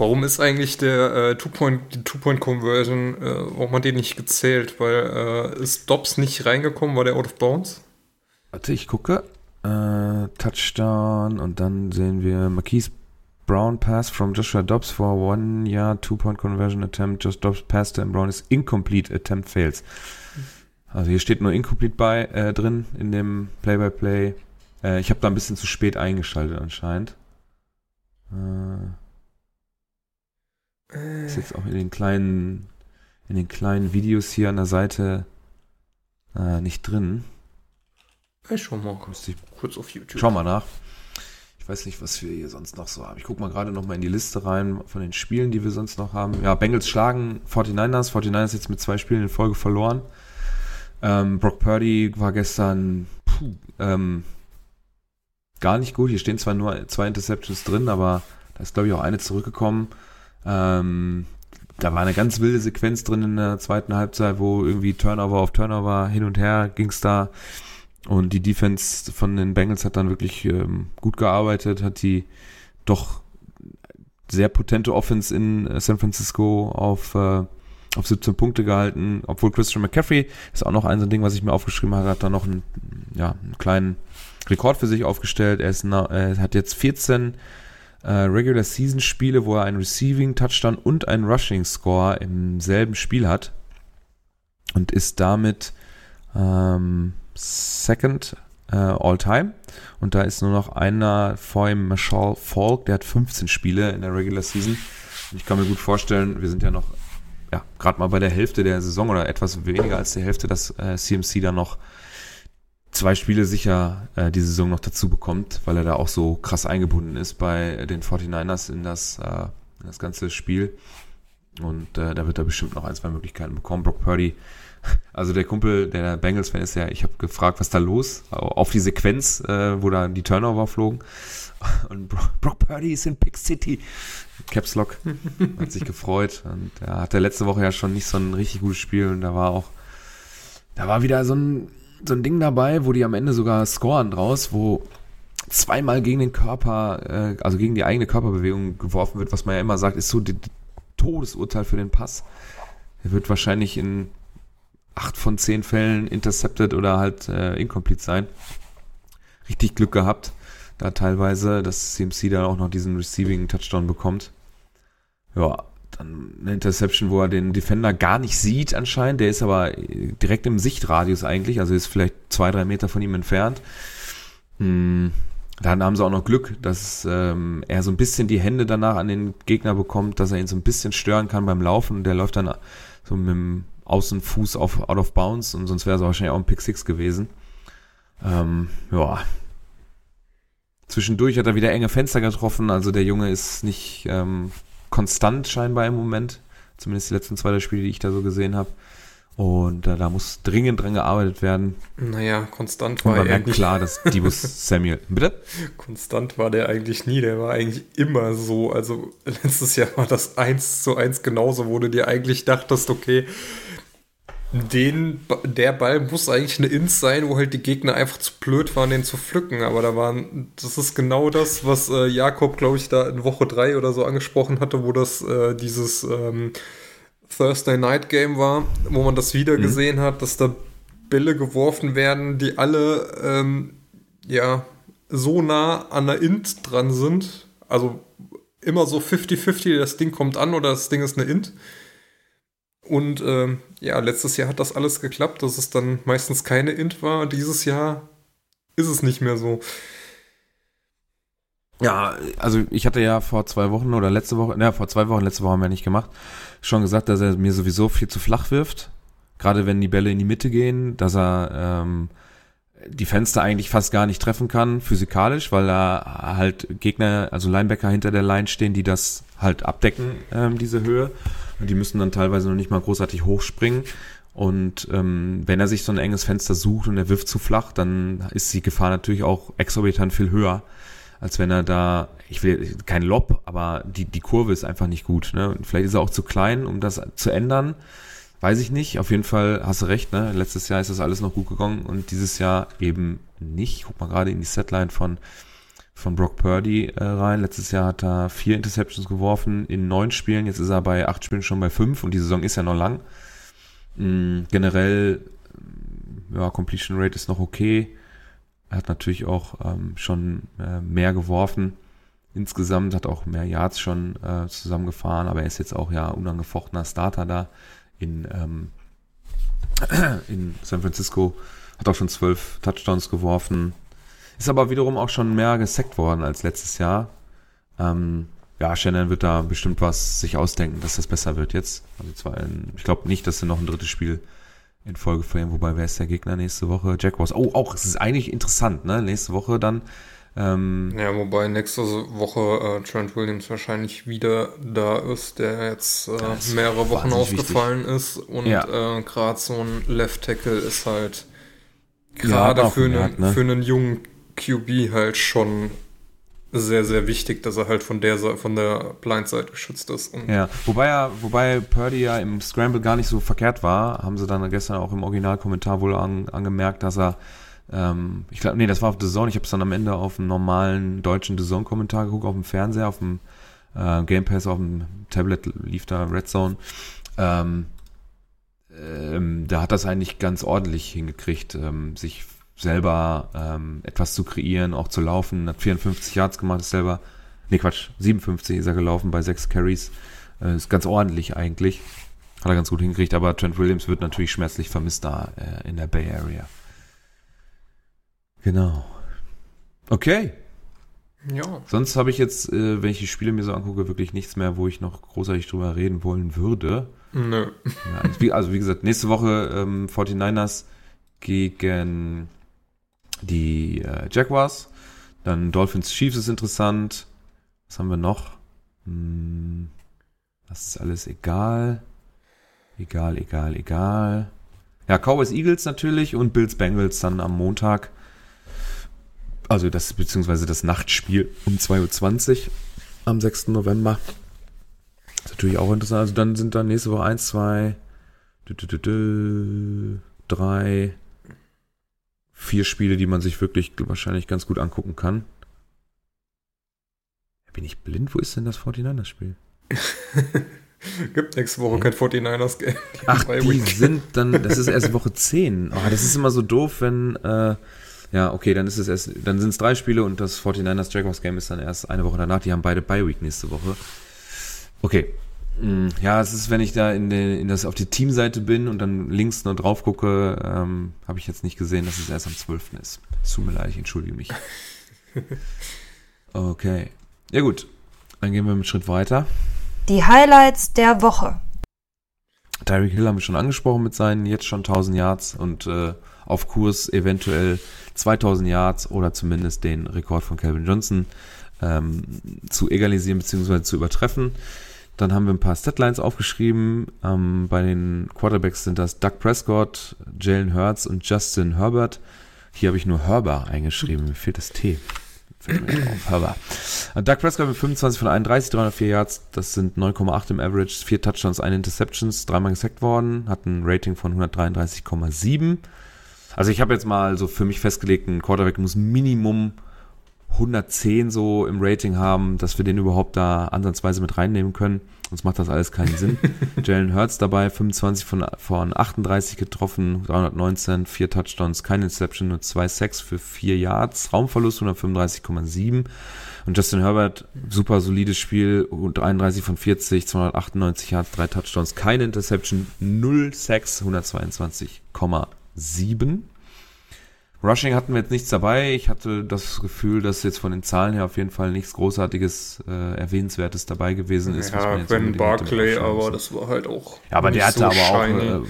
Warum ist eigentlich der äh, Two-Point, die Two-Point-Conversion, äh, warum hat die nicht gezählt? Weil äh, ist Dobbs nicht reingekommen, war der out of bounds? Warte, ich gucke. Äh, Touchdown und dann sehen wir Marquise Brown pass from Joshua Dobbs for one yard two-point conversion attempt. Just Dobbs pass to Brown is incomplete. Attempt fails. Also hier steht nur incomplete bei äh, drin in dem Play-by-Play. Äh, ich habe da ein bisschen zu spät eingeschaltet anscheinend. Äh, ist jetzt auch in den kleinen in den kleinen Videos hier an der Seite äh, nicht drin. Ich schau mal ich kurz auf YouTube. Schau mal nach. Ich weiß nicht, was wir hier sonst noch so haben. Ich gucke mal gerade noch mal in die Liste rein von den Spielen, die wir sonst noch haben. Ja, Bengals schlagen 49ers. 49ers jetzt mit zwei Spielen in Folge verloren. Ähm, Brock Purdy war gestern puh, ähm, gar nicht gut. Hier stehen zwar nur zwei Interceptions drin, aber da ist, glaube ich, auch eine zurückgekommen. Ähm, da war eine ganz wilde Sequenz drin in der zweiten Halbzeit, wo irgendwie Turnover auf Turnover hin und her ging's da. Und die Defense von den Bengals hat dann wirklich ähm, gut gearbeitet, hat die doch sehr potente Offense in äh, San Francisco auf, äh, auf 17 Punkte gehalten, obwohl Christian McCaffrey ist auch noch ein so ein Ding, was ich mir aufgeschrieben habe, hat da noch einen, ja, einen kleinen Rekord für sich aufgestellt. Er, ist er hat jetzt 14 äh, Regular Season Spiele, wo er einen Receiving Touchdown und einen Rushing Score im selben Spiel hat und ist damit ähm, Second äh, All Time. Und da ist nur noch einer vor ihm, Marshall Falk, der hat 15 Spiele in der Regular Season. Und ich kann mir gut vorstellen, wir sind ja noch ja, gerade mal bei der Hälfte der Saison oder etwas weniger als die Hälfte, dass äh, CMC da noch zwei Spiele sicher äh, die Saison noch dazu bekommt, weil er da auch so krass eingebunden ist bei den 49ers in das, äh, in das ganze Spiel. Und äh, da wird er bestimmt noch ein, zwei Möglichkeiten bekommen. Brock Purdy, also der Kumpel, der Bengals-Fan ist ja, ich habe gefragt, was da los, auf die Sequenz, äh, wo da die Turnover flogen. Und Brock, Brock Purdy ist in Pick City. Caps Lock hat sich gefreut. Und er hatte letzte Woche ja schon nicht so ein richtig gutes Spiel und da war auch, da war wieder so ein so ein Ding dabei, wo die am Ende sogar scoren draus, wo zweimal gegen den Körper, äh, also gegen die eigene Körperbewegung geworfen wird, was man ja immer sagt, ist so die Todesurteil für den Pass. Er wird wahrscheinlich in acht von zehn Fällen intercepted oder halt äh, incomplete sein. Richtig Glück gehabt, da teilweise, dass CMC da auch noch diesen Receiving Touchdown bekommt. Ja, dann eine Interception, wo er den Defender gar nicht sieht anscheinend. Der ist aber direkt im Sichtradius eigentlich, also ist vielleicht zwei, drei Meter von ihm entfernt. Hm. Dann haben sie auch noch Glück, dass ähm, er so ein bisschen die Hände danach an den Gegner bekommt, dass er ihn so ein bisschen stören kann beim Laufen. Und der läuft dann so mit dem Außenfuß auf out of bounds und sonst wäre es wahrscheinlich auch ein Pick Six gewesen. Ähm, ja. Zwischendurch hat er wieder enge Fenster getroffen, also der Junge ist nicht ähm, konstant scheinbar im Moment. Zumindest die letzten zwei der Spiele, die ich da so gesehen habe. Und äh, da muss dringend dran gearbeitet werden. Naja, konstant war Und man er merkt klar, dass Dibus Samuel. Bitte? Konstant war der eigentlich nie. Der war eigentlich immer so. Also letztes Jahr war das 1 zu 1 genauso, wo du dir eigentlich dachtest, okay, den, der Ball muss eigentlich eine Ins sein, wo halt die Gegner einfach zu blöd waren, den zu pflücken. Aber da waren, das ist genau das, was äh, Jakob, glaube ich, da in Woche 3 oder so angesprochen hatte, wo das äh, dieses ähm, Thursday Night Game war, wo man das wieder mhm. gesehen hat, dass da Bälle geworfen werden, die alle ähm, ja so nah an der Int dran sind. Also immer so 50-50, das Ding kommt an oder das Ding ist eine Int. Und ähm, ja, letztes Jahr hat das alles geklappt, dass es dann meistens keine Int war. Dieses Jahr ist es nicht mehr so. Ja, also ich hatte ja vor zwei Wochen oder letzte Woche, naja, vor zwei Wochen, letzte Woche haben wir nicht gemacht, schon gesagt, dass er mir sowieso viel zu flach wirft. Gerade wenn die Bälle in die Mitte gehen, dass er ähm, die Fenster eigentlich fast gar nicht treffen kann, physikalisch, weil da halt Gegner, also Linebacker hinter der Line stehen, die das halt abdecken, ähm, diese Höhe. Und die müssen dann teilweise noch nicht mal großartig hochspringen. Und ähm, wenn er sich so ein enges Fenster sucht und er wirft zu flach, dann ist die Gefahr natürlich auch exorbitant viel höher, als wenn er da, ich will kein Lob, aber die, die Kurve ist einfach nicht gut. Ne? Und vielleicht ist er auch zu klein, um das zu ändern. Weiß ich nicht. Auf jeden Fall hast du recht. Ne? Letztes Jahr ist das alles noch gut gegangen und dieses Jahr eben nicht. Guck mal gerade in die Setline von von Brock Purdy äh, rein. Letztes Jahr hat er vier Interceptions geworfen in neun Spielen. Jetzt ist er bei acht Spielen schon bei fünf und die Saison ist ja noch lang. Mhm, generell, ja, Completion Rate ist noch okay. Er hat natürlich auch ähm, schon äh, mehr geworfen. Insgesamt hat auch mehr Yards schon äh, zusammengefahren, aber er ist jetzt auch ja unangefochtener Starter da in, ähm, in San Francisco. Hat auch schon zwölf Touchdowns geworfen, ist aber wiederum auch schon mehr gesackt worden als letztes Jahr. Ähm, ja, Shannon wird da bestimmt was sich ausdenken, dass das besser wird jetzt. Also zwar in, ich glaube nicht, dass sie noch ein drittes Spiel in Folge verlieren. Wobei, wer ist der Gegner nächste Woche? Jaguars. Oh, auch, es ist eigentlich interessant, ne? Nächste Woche dann Ähm, Ja, wobei nächste Woche äh, Trent Williams wahrscheinlich wieder da ist, der jetzt äh, mehrere Wochen ausgefallen ist. Und Ja. äh, gerade so ein Left Tackle ist halt Ja, gerade auch für, einen, ne? für einen jungen QB halt schon sehr, sehr wichtig, dass er halt von der von der Blindside geschützt ist. Und Ja, wobei ja, wobei Purdy ja im Scramble gar nicht so verkehrt war, haben sie dann gestern auch im Originalkommentar wohl an, angemerkt, dass er, ähm, ich glaube, nee, das war auf The Zone, ich habe es dann am Ende auf dem normalen deutschen The Zone-Kommentar geguckt, auf dem Fernseher, auf dem äh, Game Pass, auf dem Tablet lief da Red Zone. Ähm, ähm, da hat das eigentlich ganz ordentlich hingekriegt, ähm, sich selber ähm, etwas zu kreieren, auch zu laufen. Hat 54 Yards gemacht, ist selber, nee Quatsch, 57 ist er gelaufen bei sechs Carries. Äh, ist ganz ordentlich eigentlich. Hat er ganz gut hingekriegt, aber Trent Williams wird natürlich schmerzlich vermisst da äh, in der Bay Area. Genau. Okay. ja, Sonst habe ich jetzt, äh, wenn ich die Spiele mir so angucke, wirklich nichts mehr, wo ich noch großartig drüber reden wollen würde. nö. Ja, also, wie, also wie gesagt, nächste Woche ähm, 49ers gegen die äh, Jaguars. Dann Dolphins Chiefs ist interessant. Was haben wir noch? Hm, das ist alles egal. Egal, egal, egal. Ja, Cowboys Eagles natürlich und Bills Bengals dann am Montag. Also das, beziehungsweise das Nachtspiel um 2.20 Uhr am 6. November. Ist natürlich auch interessant. Also dann sind dann nächste Woche 1, 2, dü, dü, dü, dü, 3, vier Spiele, die man sich wirklich wahrscheinlich ganz gut angucken kann. Bin ich blind? Wo ist denn das 49ers-Spiel? Gibt nächste Woche kein 49ers Game. Ach, Bye die Week. sind dann, das ist erst Woche 10. Oh, das ist immer so doof, wenn, äh, ja, okay, dann ist es erst, dann sind es drei Spiele und das 49ers Jaguars Game ist dann erst eine Woche danach. Die haben beide Bye Week nächste Woche. Okay. Mm, Ja, es ist, wenn ich da in, den, in das, auf die Teamseite bin und dann links nur drauf gucke, ähm, habe ich jetzt nicht gesehen, dass es erst am 12. ist. Es tut mir leid, ich entschuldige mich. Okay. Ja gut, dann gehen wir einen Schritt weiter. Die Highlights der Woche. Tyreek Hill haben wir schon angesprochen mit seinen jetzt schon 1000 Yards und äh, auf Kurs eventuell 2000 Yards oder zumindest den Rekord von Calvin Johnson ähm, zu egalisieren bzw. zu übertreffen. Dann haben wir ein paar Statlines aufgeschrieben. Ähm, bei den Quarterbacks sind das Doug Prescott, Jalen Hurts und Justin Herbert. Hier habe ich nur Herber eingeschrieben. Mir fehlt das T. Fällt mir. Herber. Äh, Doug Prescott mit 25 von 31, 304 Yards. Das sind 9,8 im Average. Vier Touchdowns, eine Interceptions, dreimal gesackt worden. Hat ein Rating von 133,7. Also ich habe jetzt mal so für mich festgelegt, ein Quarterback muss Minimum 110 so im Rating haben, dass wir den überhaupt da ansatzweise mit reinnehmen können. Sonst macht das alles keinen Sinn. Jalen Hurts dabei, 25 von, von 38 getroffen, 319, vier Touchdowns, keine Interception, nur zwei Sacks für vier Yards, Raumverlust 135,7. Und Justin Herbert, super solides Spiel, 31 von 40, 298 Yards, drei Touchdowns, keine Interception, 0 Sacks, 122,7. Rushing hatten wir jetzt nichts dabei. Ich hatte das Gefühl, dass jetzt von den Zahlen her auf jeden Fall nichts Großartiges, äh, Erwähnenswertes dabei gewesen ist. Ja, jetzt Ben Barclay, aber das war halt auch. Ja, aber der hatte so aber auch, äh,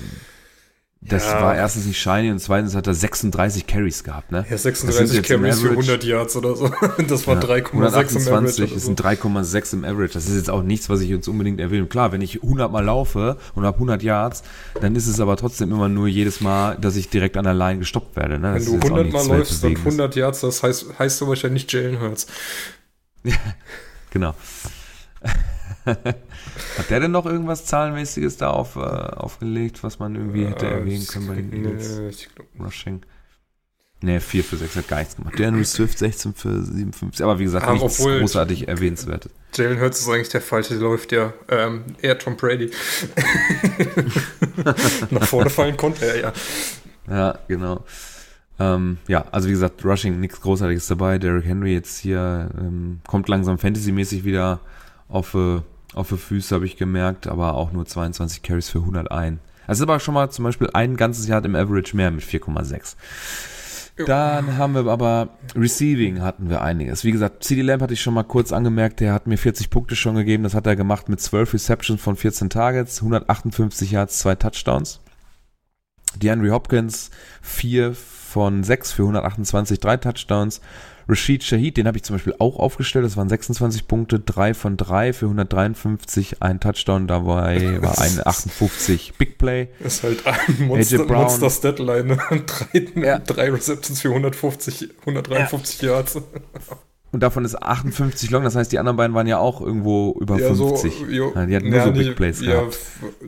das Ja. war erstens nicht shiny und zweitens hat er 36 Carries gehabt, ne? Ja, Das sind 36 jetzt im Carries für Average- 100 Yards oder so. Das war Ja, 3,6 im Average. 128 Oder ist so. ein 3,6 im Average. Das ist jetzt auch nichts, was ich jetzt unbedingt erwähne. Klar, wenn ich 100 Mal laufe und habe 100 Yards, dann ist es aber trotzdem immer nur jedes Mal, dass ich direkt an der Line gestoppt werde. Ne? Das Wenn du ist jetzt auch 100 Mal läufst und Weltbewegendes. 100 Yards, das heißt, heißt du wahrscheinlich nicht Jalen Hurts. Genau. Hat der denn noch irgendwas Zahlenmäßiges da auf, äh, aufgelegt, was man irgendwie hätte Äh, erwähnen können bei den Eagles? Nee, Rushing. Ne, 4 für 6 hat gar nichts gemacht. Der Swift 16 für 57. Aber wie gesagt, Ah, nichts großartig erwähnenswertes. Jalen Hurts ist eigentlich der Falsche, der läuft ja ähm, eher Tom Brady. Nach vorne fallen konnte er ja. Ja, genau. Ähm, ja, also wie gesagt, Rushing, nichts Großartiges dabei. Derrick Henry jetzt hier ähm, kommt langsam Fantasy-mäßig wieder auf, äh, auf die Füße, habe ich gemerkt, aber auch nur 22 Carries für 101. Das ist aber schon mal zum Beispiel ein ganzes Jahr im Average mehr mit 4,6. Dann haben wir aber Receiving hatten wir einiges. Wie gesagt, CD Lamp hatte ich schon mal kurz angemerkt, der hat mir 40 Punkte schon gegeben. Das hat er gemacht mit 12 Receptions von 14 Targets, 158 Yards, zwei Touchdowns. DeAndre Hopkins 4 von 6 für 128, drei Touchdowns. Rashid Shahid, den habe ich zum Beispiel auch aufgestellt, das waren 26 Punkte, 3 von 3 für 153, ein Touchdown, dabei war ein 58 Big Play. Ist halt ein Monster. Monster Statline. drei, Ja. drei Receptions für 150, 153 Yards. Und davon ist 58 long, das heißt, die anderen beiden waren ja auch irgendwo über Ja, so, 50. jo, ja, die hatten nur ja, so Big Plays Ja, gehabt.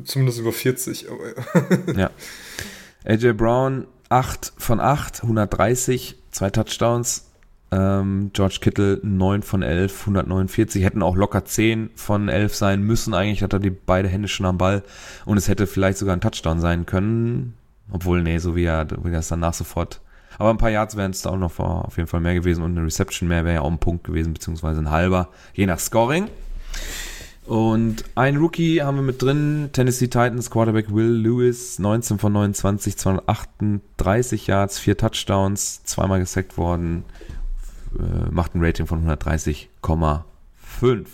zumindest über 40. Aber, Ja. AJ Brown 8 von 8, 130, zwei Touchdowns. Ähm, George Kittle 9 von 11, 149. Hätten auch locker 10 von 11 sein müssen. Eigentlich hat er die beide Hände schon am Ball. Und es hätte vielleicht sogar ein Touchdown sein können. Obwohl, nee, so wie er, wie er es danach sofort. Aber ein paar Yards wären es da auch noch auf jeden Fall mehr gewesen. Und eine Reception mehr wäre ja auch ein Punkt gewesen, beziehungsweise ein halber. Je nach Scoring. Und ein Rookie haben wir mit drin, Tennessee Titans Quarterback Will Lewis, 19 von 29, 238 Yards, vier Touchdowns, zweimal gesackt worden, äh, macht ein Rating von 130,5.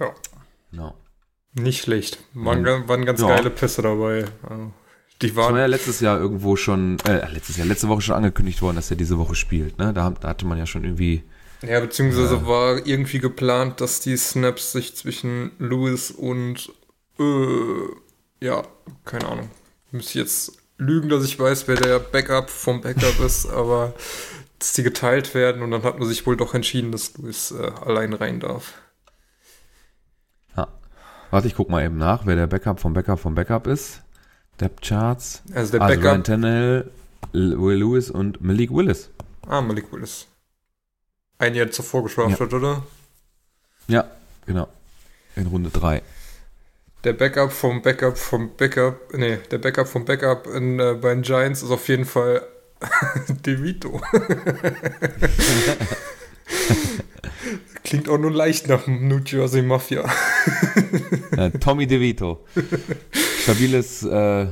ja, Genau. nicht schlecht. Waren, Mhm. waren ganz Ja. geile Pässe dabei. Also, Die Das war waren, ja letztes Jahr irgendwo schon, äh, letztes Jahr, letzte Woche schon angekündigt worden, dass er diese Woche spielt. Ne? Da, da hatte man ja schon irgendwie, ja, beziehungsweise war irgendwie geplant, dass die Snaps sich zwischen Lewis und, äh, ja, keine Ahnung. Müsste ich jetzt lügen, dass ich weiß, wer der Backup vom Backup ist, aber dass die geteilt werden und dann hat man sich wohl doch entschieden, dass Lewis äh, allein rein darf. ja. Warte, ich guck mal eben nach, wer der Backup vom Backup vom Backup ist. Depth Charts. Also der Also Ryan Backup, Tannehill, L- Will Lewis und Malik Willis. ah, Malik Willis. Ein Jahr zuvor gedraftet, oder? Ja, genau. In Runde 3. Der Backup vom Backup vom Backup, nee, der Backup vom Backup in, äh, bei den Giants ist auf jeden Fall DeVito. Klingt auch nur leicht nach New Jersey Mafia. Äh, Tommy DeVito. Stabiles, äh,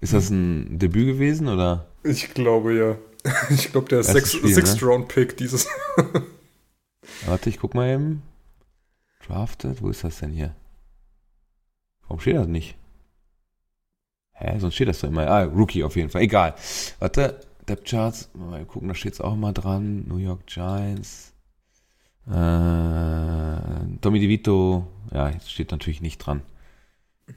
ist das ein Debüt gewesen oder? Ich glaube ja. Ich glaube, der ist Erstes Six, Spiel, Sixth ne? Round Pick dieses. Warte, ich guck mal eben. Drafted, wo ist das denn hier? Warum steht das nicht? Hä, sonst steht das doch immer. Ah, Rookie auf jeden Fall. Egal. Warte, Depth Charts, mal gucken, da steht es auch immer dran. New York Giants. Äh, Tommy DeVito, ja, jetzt steht natürlich nicht dran.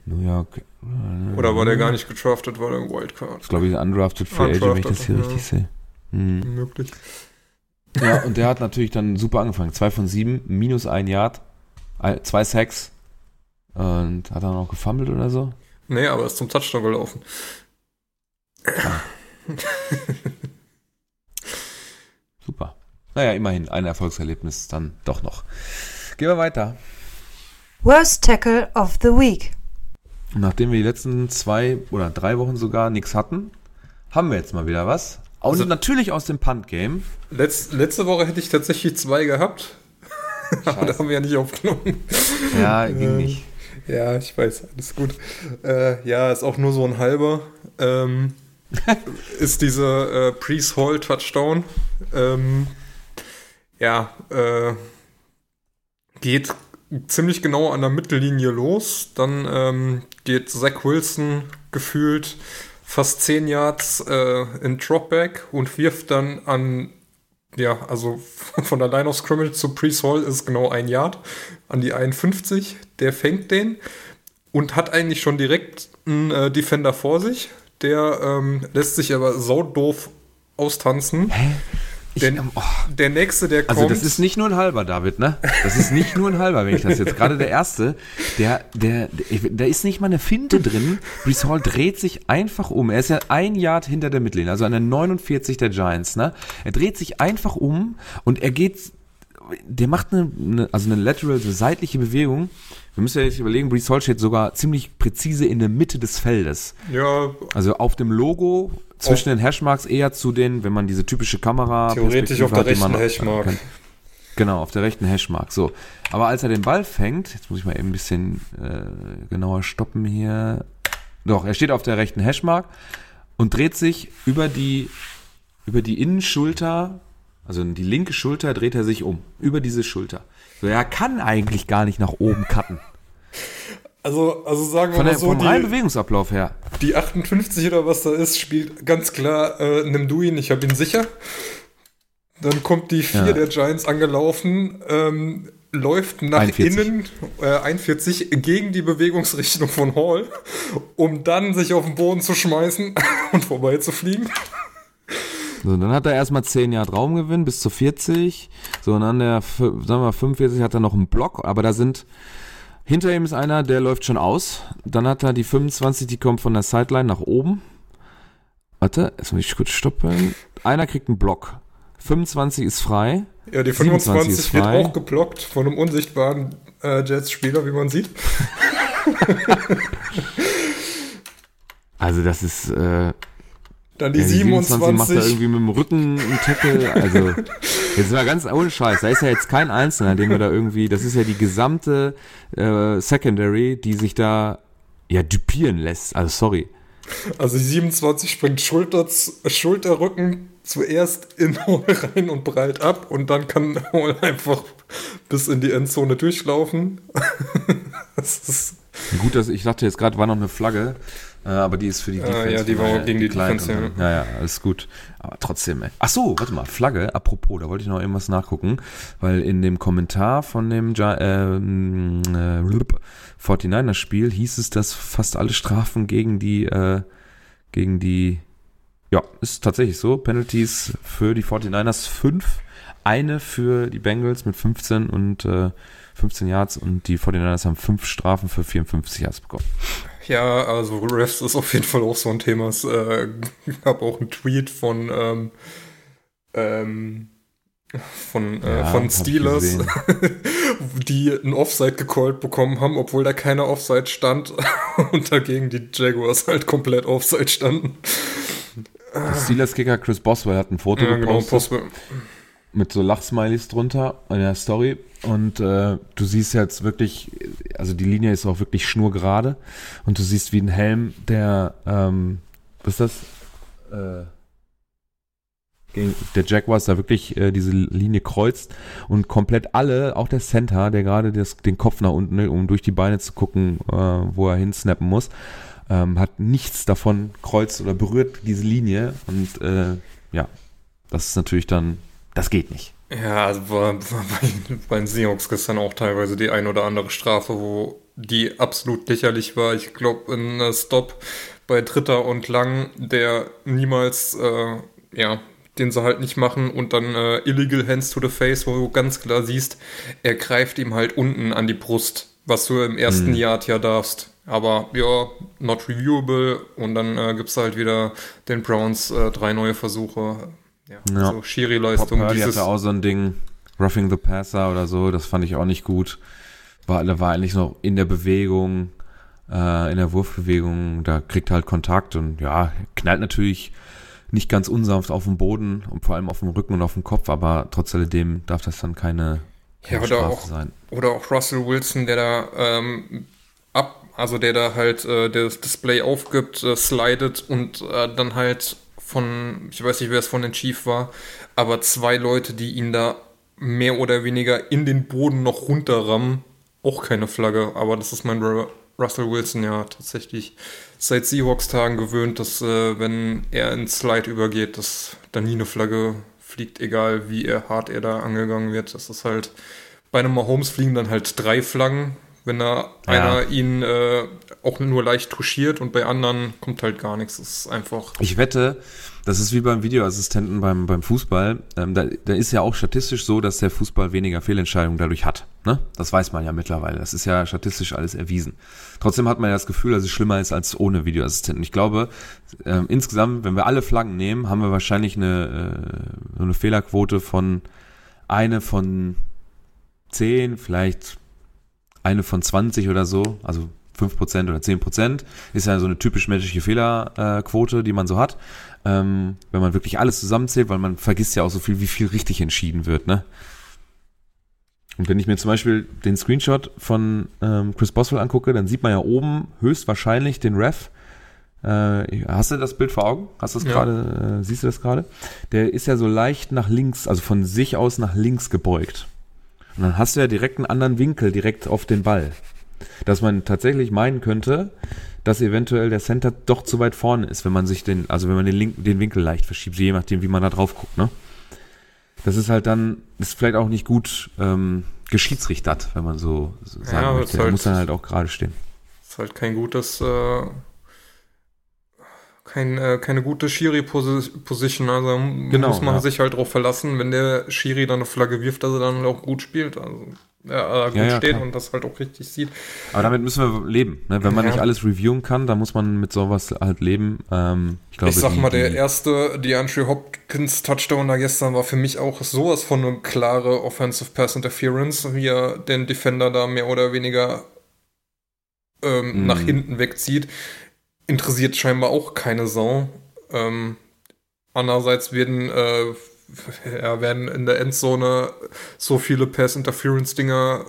New York. äh, Oder war der gar nicht gedraftet, war der ein Wildcard? Das glaube ich, undrafted Free Agent, wenn ich das hier Undrafted, richtig sehe. Hm. Möglich. Ja, und der hat natürlich dann super angefangen. Zwei von sieben, minus ein Yard, ein- zwei Sacks. Und hat er noch gefummelt oder so? Nee, aber ist zum Touchdown gelaufen. Super. Naja, immerhin ein Erfolgserlebnis dann doch noch. Gehen wir weiter. Worst Tackle of the Week. Nachdem wir die letzten zwei oder drei Wochen sogar nichts hatten, haben wir jetzt mal wieder was. Und Also- natürlich aus dem Punt-Game. Letz, letzte Woche hätte ich tatsächlich zwei gehabt. aber da haben wir ja nicht aufgenommen. Ja, ging nicht. Ja, ich weiß, alles gut. Äh, ja, ist auch nur so ein halber. Ähm, ist dieser äh, Priest Hall Touchdown. Ähm, ja, äh, geht ziemlich genau an der Mittellinie los. Dann ähm, geht Zach Wilson gefühlt fast 10 Yards äh, in Dropback und wirft dann an, ja, also von der Line of Scrimmage zu Priest Hall ist genau ein Yard, an die 51. Der fängt den und hat eigentlich schon direkt einen äh, Defender vor sich. Der ähm, lässt sich aber saudoof austanzen. Hä? Der, ähm, oh. der nächste, der Also kommt. das ist nicht nur ein halber, David, ne? Das ist nicht nur ein halber, wenn ich das jetzt. Gerade der erste, der, der, der, da ist nicht mal eine Finte drin. Brees Hall dreht sich einfach um. Er ist ja ein Yard hinter der Mittellinie, also an der 49 der Giants, ne? Er dreht sich einfach um und er geht, der macht eine, eine also eine lateral, eine seitliche Bewegung. Wir müssen ja jetzt überlegen, Brees Hall steht sogar ziemlich präzise in der Mitte des Feldes. ja, Also auf dem Logo zwischen den Hashmarks eher zu den, wenn man diese typische Kamera theoretisch auf der hat, rechten Hashmark. Genau, auf der rechten Hashmark. So. Aber als er den Ball fängt, jetzt muss ich mal eben ein bisschen äh, genauer stoppen hier. Doch, er steht auf der rechten Hashmark und dreht sich über die, über die Innenschulter, also die linke Schulter dreht er sich um. Über diese Schulter. So, er kann eigentlich gar nicht nach oben cutten. Also, also sagen wir Von mal der, so, vom reinen die, Bewegungsablauf her. die 58 oder was da ist, spielt ganz klar, äh, nimm du ihn, ich habe ihn sicher. Dann kommt die 4 Ja. der Giants angelaufen, ähm, läuft nach 41. innen, äh, 41, gegen die Bewegungsrichtung von Hall, um dann sich auf den Boden zu schmeißen und vorbeizufliegen. So, dann hat er erstmal 10 Jahre Raumgewinn bis zu 40. So, und an der, sagen wir mal, 45 hat er noch einen Block, aber da sind, hinter ihm ist einer, der läuft schon aus. Dann hat er die 25, die kommt von der Sideline nach oben. Warte, jetzt muss ich kurz stoppen. Einer kriegt einen Block. 25 ist frei. Ja, die 27 25 ist wird frei. auch geblockt von einem unsichtbaren äh, Jets-Spieler, wie man sieht. Also das ist, äh, Dann die ja, die 27. macht er irgendwie mit dem Rücken einen Tackle. Also, jetzt mal ganz ohne Scheiß. Da ist ja jetzt kein Einzelner, den wir da irgendwie, das ist ja die gesamte äh, Secondary, die sich da ja dupieren lässt. Also sorry. Also die 27 springt Schulter, Schulterrücken zuerst in Hall rein und breit ab und dann kann Hall einfach bis in die Endzone durchlaufen. das ist, Gut, dass ich dachte jetzt gerade war noch eine Flagge, aber die ist für die Ah, Defense. ja, die war daher gegen die declined Defense, dann- Ja, ja, alles gut. Aber trotzdem, ey. Ach so, warte mal, Flagge, apropos, da wollte ich noch irgendwas nachgucken, weil in dem Kommentar von dem ähm, äh, 49er-Spiel hieß es, dass fast alle Strafen gegen die, äh, gegen die, ja, ist tatsächlich so, Penalties für die 49ers fünf, eine für die Bengals mit 15 und äh, 15 Yards und die 49ers haben fünf Strafen für 54 Yards bekommen. Ja, also Refs ist auf jeden Fall auch so ein Thema. Es äh, gab auch einen Tweet von ähm, ähm, von, äh, Ja, von Steelers, die einen Offside gecallt bekommen haben, obwohl da keiner Offside stand und dagegen die Jaguars halt komplett Offside standen. Steelers-Kicker Chris Boswell hat ein Foto Ja, genau, gepostet Possible. Mit so Lachsmileys drunter in der Story. Und äh, du siehst jetzt wirklich, also die Linie ist auch wirklich schnurgerade. Und du siehst wie ein Helm, der, ähm, was ist das? Äh, der Jaguars da wirklich äh, diese Linie kreuzt und komplett alle, auch der Center, der gerade den Kopf nach unten, um durch die Beine zu gucken, äh, wo er hinsnappen muss, ähm, hat nichts davon kreuzt oder berührt diese Linie. Und äh, ja, das ist natürlich dann, das geht nicht. Ja, also war bei, bei den Seahawks gestern auch teilweise die ein oder andere Strafe, wo die absolut lächerlich war. Ich glaube, ein Stop bei Dritter und Lang, der niemals, äh, ja, den sie halt nicht machen und dann äh, Illegal Hands to the Face, wo du ganz klar siehst, er greift ihm halt unten an die Brust, was du im ersten Yard ja darfst. Aber ja, not reviewable und dann äh, gibt's halt wieder den Browns äh, drei neue Versuche. Ja, Ja. so Schiri-Leistung. Pop Dieses, hatte auch so ein Ding, Roughing the Passer oder so, das fand ich auch nicht gut. War, war eigentlich noch in der Bewegung, äh, in der Wurfbewegung, da kriegt halt Kontakt und ja, knallt natürlich nicht ganz unsanft auf den Boden und vor allem auf dem Rücken und auf dem Kopf, aber trotz alledem darf das dann keine, Ja, keine oder Strafe auch- sein. Oder auch Russell Wilson, der da ähm, ab, also der da halt äh, das Display aufgibt, äh, slidet und äh, dann halt von, ich weiß nicht, wer es von den Chief war, aber zwei Leute, die ihn da mehr oder weniger in den Boden noch runterrammen, auch keine Flagge, aber das ist mein Ru- Russell Wilson ja tatsächlich seit Seahawks-Tagen gewöhnt, dass äh, wenn er ins Slide übergeht, dass da nie eine Flagge fliegt, egal wie er hart er da angegangen wird. Das ist halt bei einem Mahomes fliegen dann halt drei Flaggen, wenn da Ja. einer ihn äh, auch nur leicht touchiert und bei anderen kommt halt gar nichts. Das ist einfach. Ich wette, das ist wie beim Videoassistenten beim, beim Fußball. Ähm, da, da ist ja auch statistisch so, dass der Fußball weniger Fehlentscheidungen dadurch hat. Ne? Das weiß man ja mittlerweile. Das ist ja statistisch alles erwiesen. Trotzdem hat man ja das Gefühl, dass es schlimmer ist als ohne Videoassistenten. Ich glaube, ähm, insgesamt, wenn wir alle Flaggen nehmen, haben wir wahrscheinlich eine, äh, eine Fehlerquote von eine von 10, vielleicht eine von 20 oder so, also 5% oder 10%, ist ja so eine typisch menschliche Fehlerquote, die man so hat. Ähm, wenn man wirklich alles zusammenzählt, weil man vergisst ja auch so viel, wie viel richtig entschieden wird, ne? Und wenn ich mir zum Beispiel den Screenshot von ähm, Chris Boswell angucke, dann sieht man ja oben höchstwahrscheinlich den Ref. Äh, hast du das Bild vor Augen? Hast du das Ja. gerade? Äh, siehst du das gerade? Der ist ja so leicht nach links, also von sich aus nach links gebeugt. Und dann hast du ja direkt einen anderen Winkel direkt auf den Ball. Dass man tatsächlich meinen könnte, dass eventuell der Center doch zu weit vorne ist, wenn man sich den, also wenn man den, Link, den Winkel leicht verschiebt, je nachdem, wie man da drauf guckt, ne? Das ist halt dann, ist vielleicht auch nicht gut ähm, geschiedsrichtert, wenn man so, so sagen Ja, möchte. halt- muss dann halt auch gerade stehen. Ist halt kein gutes, äh, kein, äh, keine gute Schiri-Position. Also Genau, muss man ja. sich halt darauf verlassen, wenn der Schiri dann eine Flagge wirft, dass er dann auch gut spielt. Also ja, äh, gut Ja, ja, steht klar. und das halt auch richtig sieht. Aber damit müssen wir leben. Ne? Wenn man nicht alles reviewen kann, dann muss man mit sowas halt leben. Ähm, ich, glaube, ich sag die- mal, der die- erste DeAndre Hopkins Touchdown da gestern war für mich auch sowas von eine klare Offensive Pass Interference, wie er den Defender da mehr oder weniger ähm, Mhm. nach hinten wegzieht. Interessiert scheinbar auch keine Sau. Ähm, andererseits werden, äh, ja, werden in der Endzone so viele Pass Interference Dinger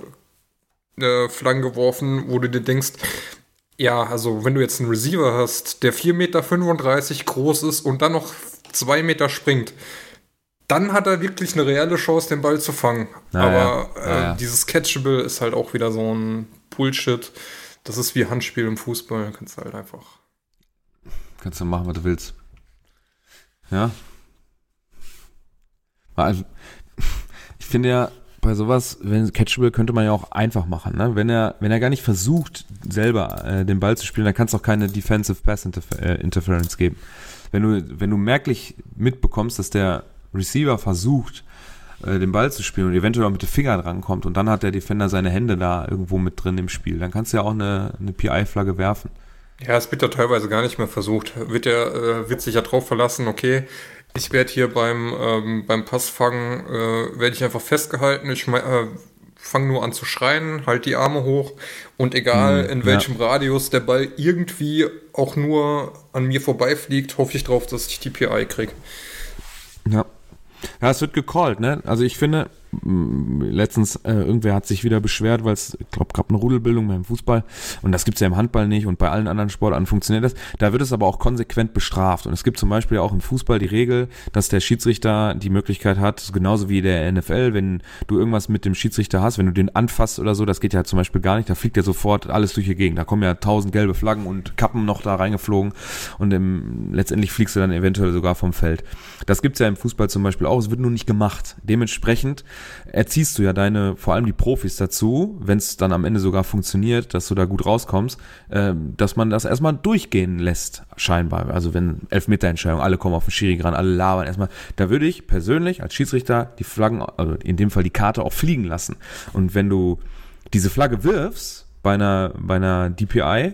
äh, Flaggen geworfen, wo du dir denkst, ja, also wenn du jetzt einen Receiver hast, der 4,35 Meter groß ist und dann noch 2 Meter springt, dann hat er wirklich eine reelle Chance, den Ball zu fangen. Ja, Aber ja. Äh, Ja, ja. dieses Catchable ist halt auch wieder so ein Bullshit. Das ist wie Handspiel im Fußball, da kannst du halt einfach. Kannst du machen, was du willst. Ja. Ich finde ja, bei sowas, wenn Catchable könnte man ja auch einfach machen, ne? Wenn er, wenn er gar nicht versucht, selber äh, den Ball zu spielen, dann kann es auch keine Defensive Pass Interfer äh, Interference geben. Wenn du, wenn du merklich mitbekommst, dass der Receiver versucht, äh, den Ball zu spielen und eventuell auch mit den Fingern rankommt und dann hat der Defender seine Hände da irgendwo mit drin im Spiel, dann kannst du ja auch eine, eine PI-Flagge werfen. Ja, es wird ja teilweise gar nicht mehr versucht. Wird ja, äh, wird sich ja drauf verlassen, okay, ich werde hier beim, ähm, beim Passfangen, äh, werde ich einfach festgehalten, ich äh, fange nur an zu schreien, halt die Arme hoch und egal Hm, in ja. welchem Radius der Ball irgendwie auch nur an mir vorbeifliegt, hoffe ich drauf, dass ich die PI kriege. Ja. Ja, es wird gecallt, ne? Also ich finde, mh, letztens, äh, irgendwer hat sich wieder beschwert, weil es, ich glaube, gab eine Rudelbildung beim Fußball und das gibt's ja im Handball nicht und bei allen anderen Sportarten funktioniert das. Da wird es aber auch konsequent bestraft. Und es gibt zum Beispiel auch im Fußball die Regel, dass der Schiedsrichter die Möglichkeit hat, genauso wie der NFL, wenn du irgendwas mit dem Schiedsrichter hast, wenn du den anfasst oder so, das geht ja zum Beispiel gar nicht, da fliegt ja sofort alles durch die Gegend. Da kommen ja tausend gelbe Flaggen und Kappen noch da reingeflogen und im, letztendlich fliegst du dann eventuell sogar vom Feld. Das gibt's ja im Fußball zum Beispiel auch, es wird nur nicht gemacht. Dementsprechend erziehst du ja deine, vor allem die Profis dazu, wenn es dann am Ende sogar funktioniert, dass du da gut rauskommst, ähm, dass man das erstmal durchgehen lässt, scheinbar. Also wenn Elfmeterentscheidung, alle kommen auf den Schiri ran, alle labern erstmal. Da würde ich persönlich als Schiedsrichter die Flaggen, also in dem Fall die Karte auch fliegen lassen. Und wenn du diese Flagge wirfst bei einer, bei einer DPI,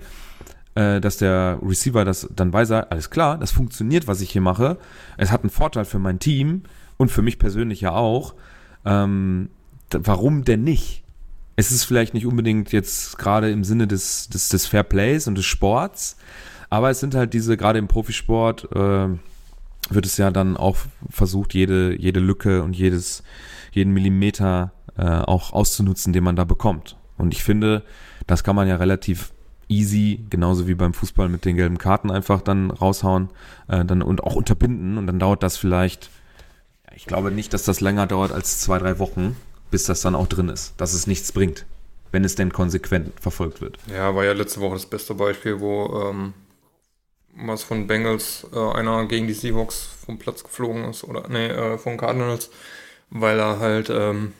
äh, dass der Receiver das dann weiß, alles klar, das funktioniert, was ich hier mache. Es hat einen Vorteil für mein Team und für mich persönlich ja auch. Ähm, warum denn nicht? Es ist vielleicht nicht unbedingt jetzt gerade im Sinne des, des, des Fair Plays und des Sports, aber es sind halt diese, gerade im Profisport, äh, wird es ja dann auch versucht, jede, jede Lücke und jedes, jeden Millimeter äh, auch auszunutzen, den man da bekommt. Und ich finde, das kann man ja relativ easy, genauso wie beim Fußball mit den gelben Karten einfach dann raushauen äh, dann und auch unterbinden. Und dann dauert das vielleicht, ich glaube nicht, dass das länger dauert als zwei, drei Wochen, bis das dann auch drin ist, dass es nichts bringt, wenn es denn konsequent verfolgt wird. Ja, war ja letzte Woche das beste Beispiel, wo ähm, was von Bengals äh, einer gegen die Seahawks vom Platz geflogen ist oder nee, äh, von Cardinals, weil er halt ähm,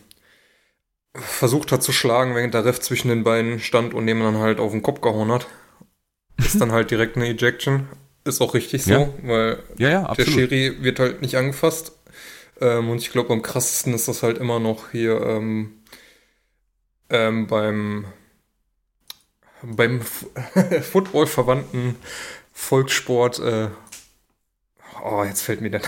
versucht hat zu schlagen, während der Ref zwischen den beiden stand und dem dann halt auf den Kopf gehauen hat. Ist dann halt direkt eine Ejection. Ist auch richtig so, Ja. weil Ja, ja, der. Schiri wird halt nicht angefasst. Ähm, und ich glaube, am krassesten ist das halt immer noch hier ähm, ähm, beim, beim Football-verwandten Volkssport. Äh, oh, jetzt fällt mir der.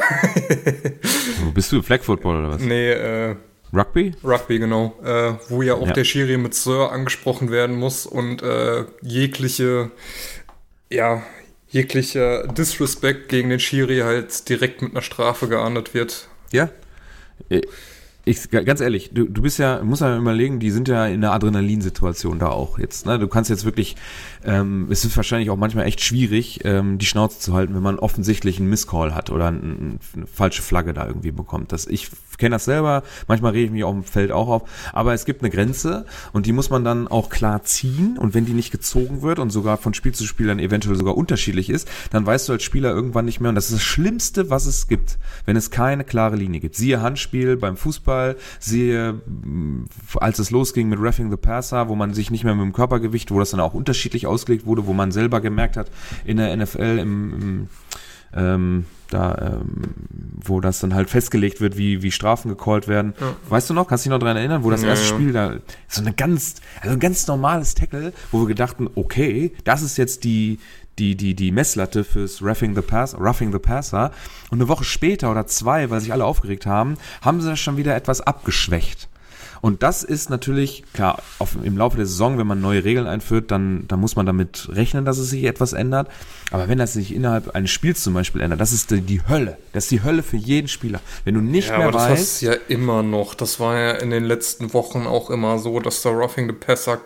Wo Bist du Flag Football oder was? nee, äh, Rugby? Rugby, genau. Äh, wo ja auch Ja. der Schiri mit Sir angesprochen werden muss und äh, jegliche, ja, jeglicher Disrespect gegen den Schiri halt direkt mit einer Strafe geahndet wird. Ja. Ich, ganz ehrlich, du, du bist ja, musst ja überlegen, die sind ja in einer Adrenalinsituation da auch jetzt. Ne? Du kannst jetzt wirklich, ähm, es ist wahrscheinlich auch manchmal echt schwierig, ähm, die Schnauze zu halten, wenn man offensichtlich einen Misscall hat oder ein, eine falsche Flagge da irgendwie bekommt. Das, ich kenne das selber, manchmal rege ich mich auf dem Feld auch auf, aber es gibt eine Grenze und die muss man dann auch klar ziehen. Und wenn die nicht gezogen wird und sogar von Spiel zu Spiel dann eventuell sogar unterschiedlich ist, dann weißt du als Spieler irgendwann nicht mehr. Und das ist das Schlimmste, was es gibt, wenn es keine klare Linie gibt. Siehe Handspiel beim Fußball, siehe, als es losging mit Reffing the Passer, wo man sich nicht mehr mit dem Körpergewicht, wo das dann auch unterschiedlich ausgelegt wurde, wo man selber gemerkt hat in der NFL im, im ähm, da, ähm, wo das dann halt festgelegt wird, wie, wie Strafen gecallt werden. Ja. Weißt du noch, kannst du dich noch dran erinnern, wo das Ja, erste. Spiel da, so eine ganz, also ein ganz normales Tackle, wo wir gedachten, okay, das ist jetzt die, die, die, die Messlatte fürs Roughing the, Pass, Roughing the Passer. Und eine Woche später oder zwei, weil sich alle aufgeregt haben, haben sie das schon wieder etwas abgeschwächt. Und das ist natürlich, klar, auf, im Laufe der Saison, wenn man neue Regeln einführt, dann, dann muss man damit rechnen, dass es sich etwas ändert. Aber wenn das sich innerhalb eines Spiels zum Beispiel ändert, das ist die, die Hölle. Das ist die Hölle für jeden Spieler. Wenn du nicht Ja, mehr aber das weißt, hast du ja immer noch. Das war ja in den letzten Wochen auch immer so, dass da Roughing the Passer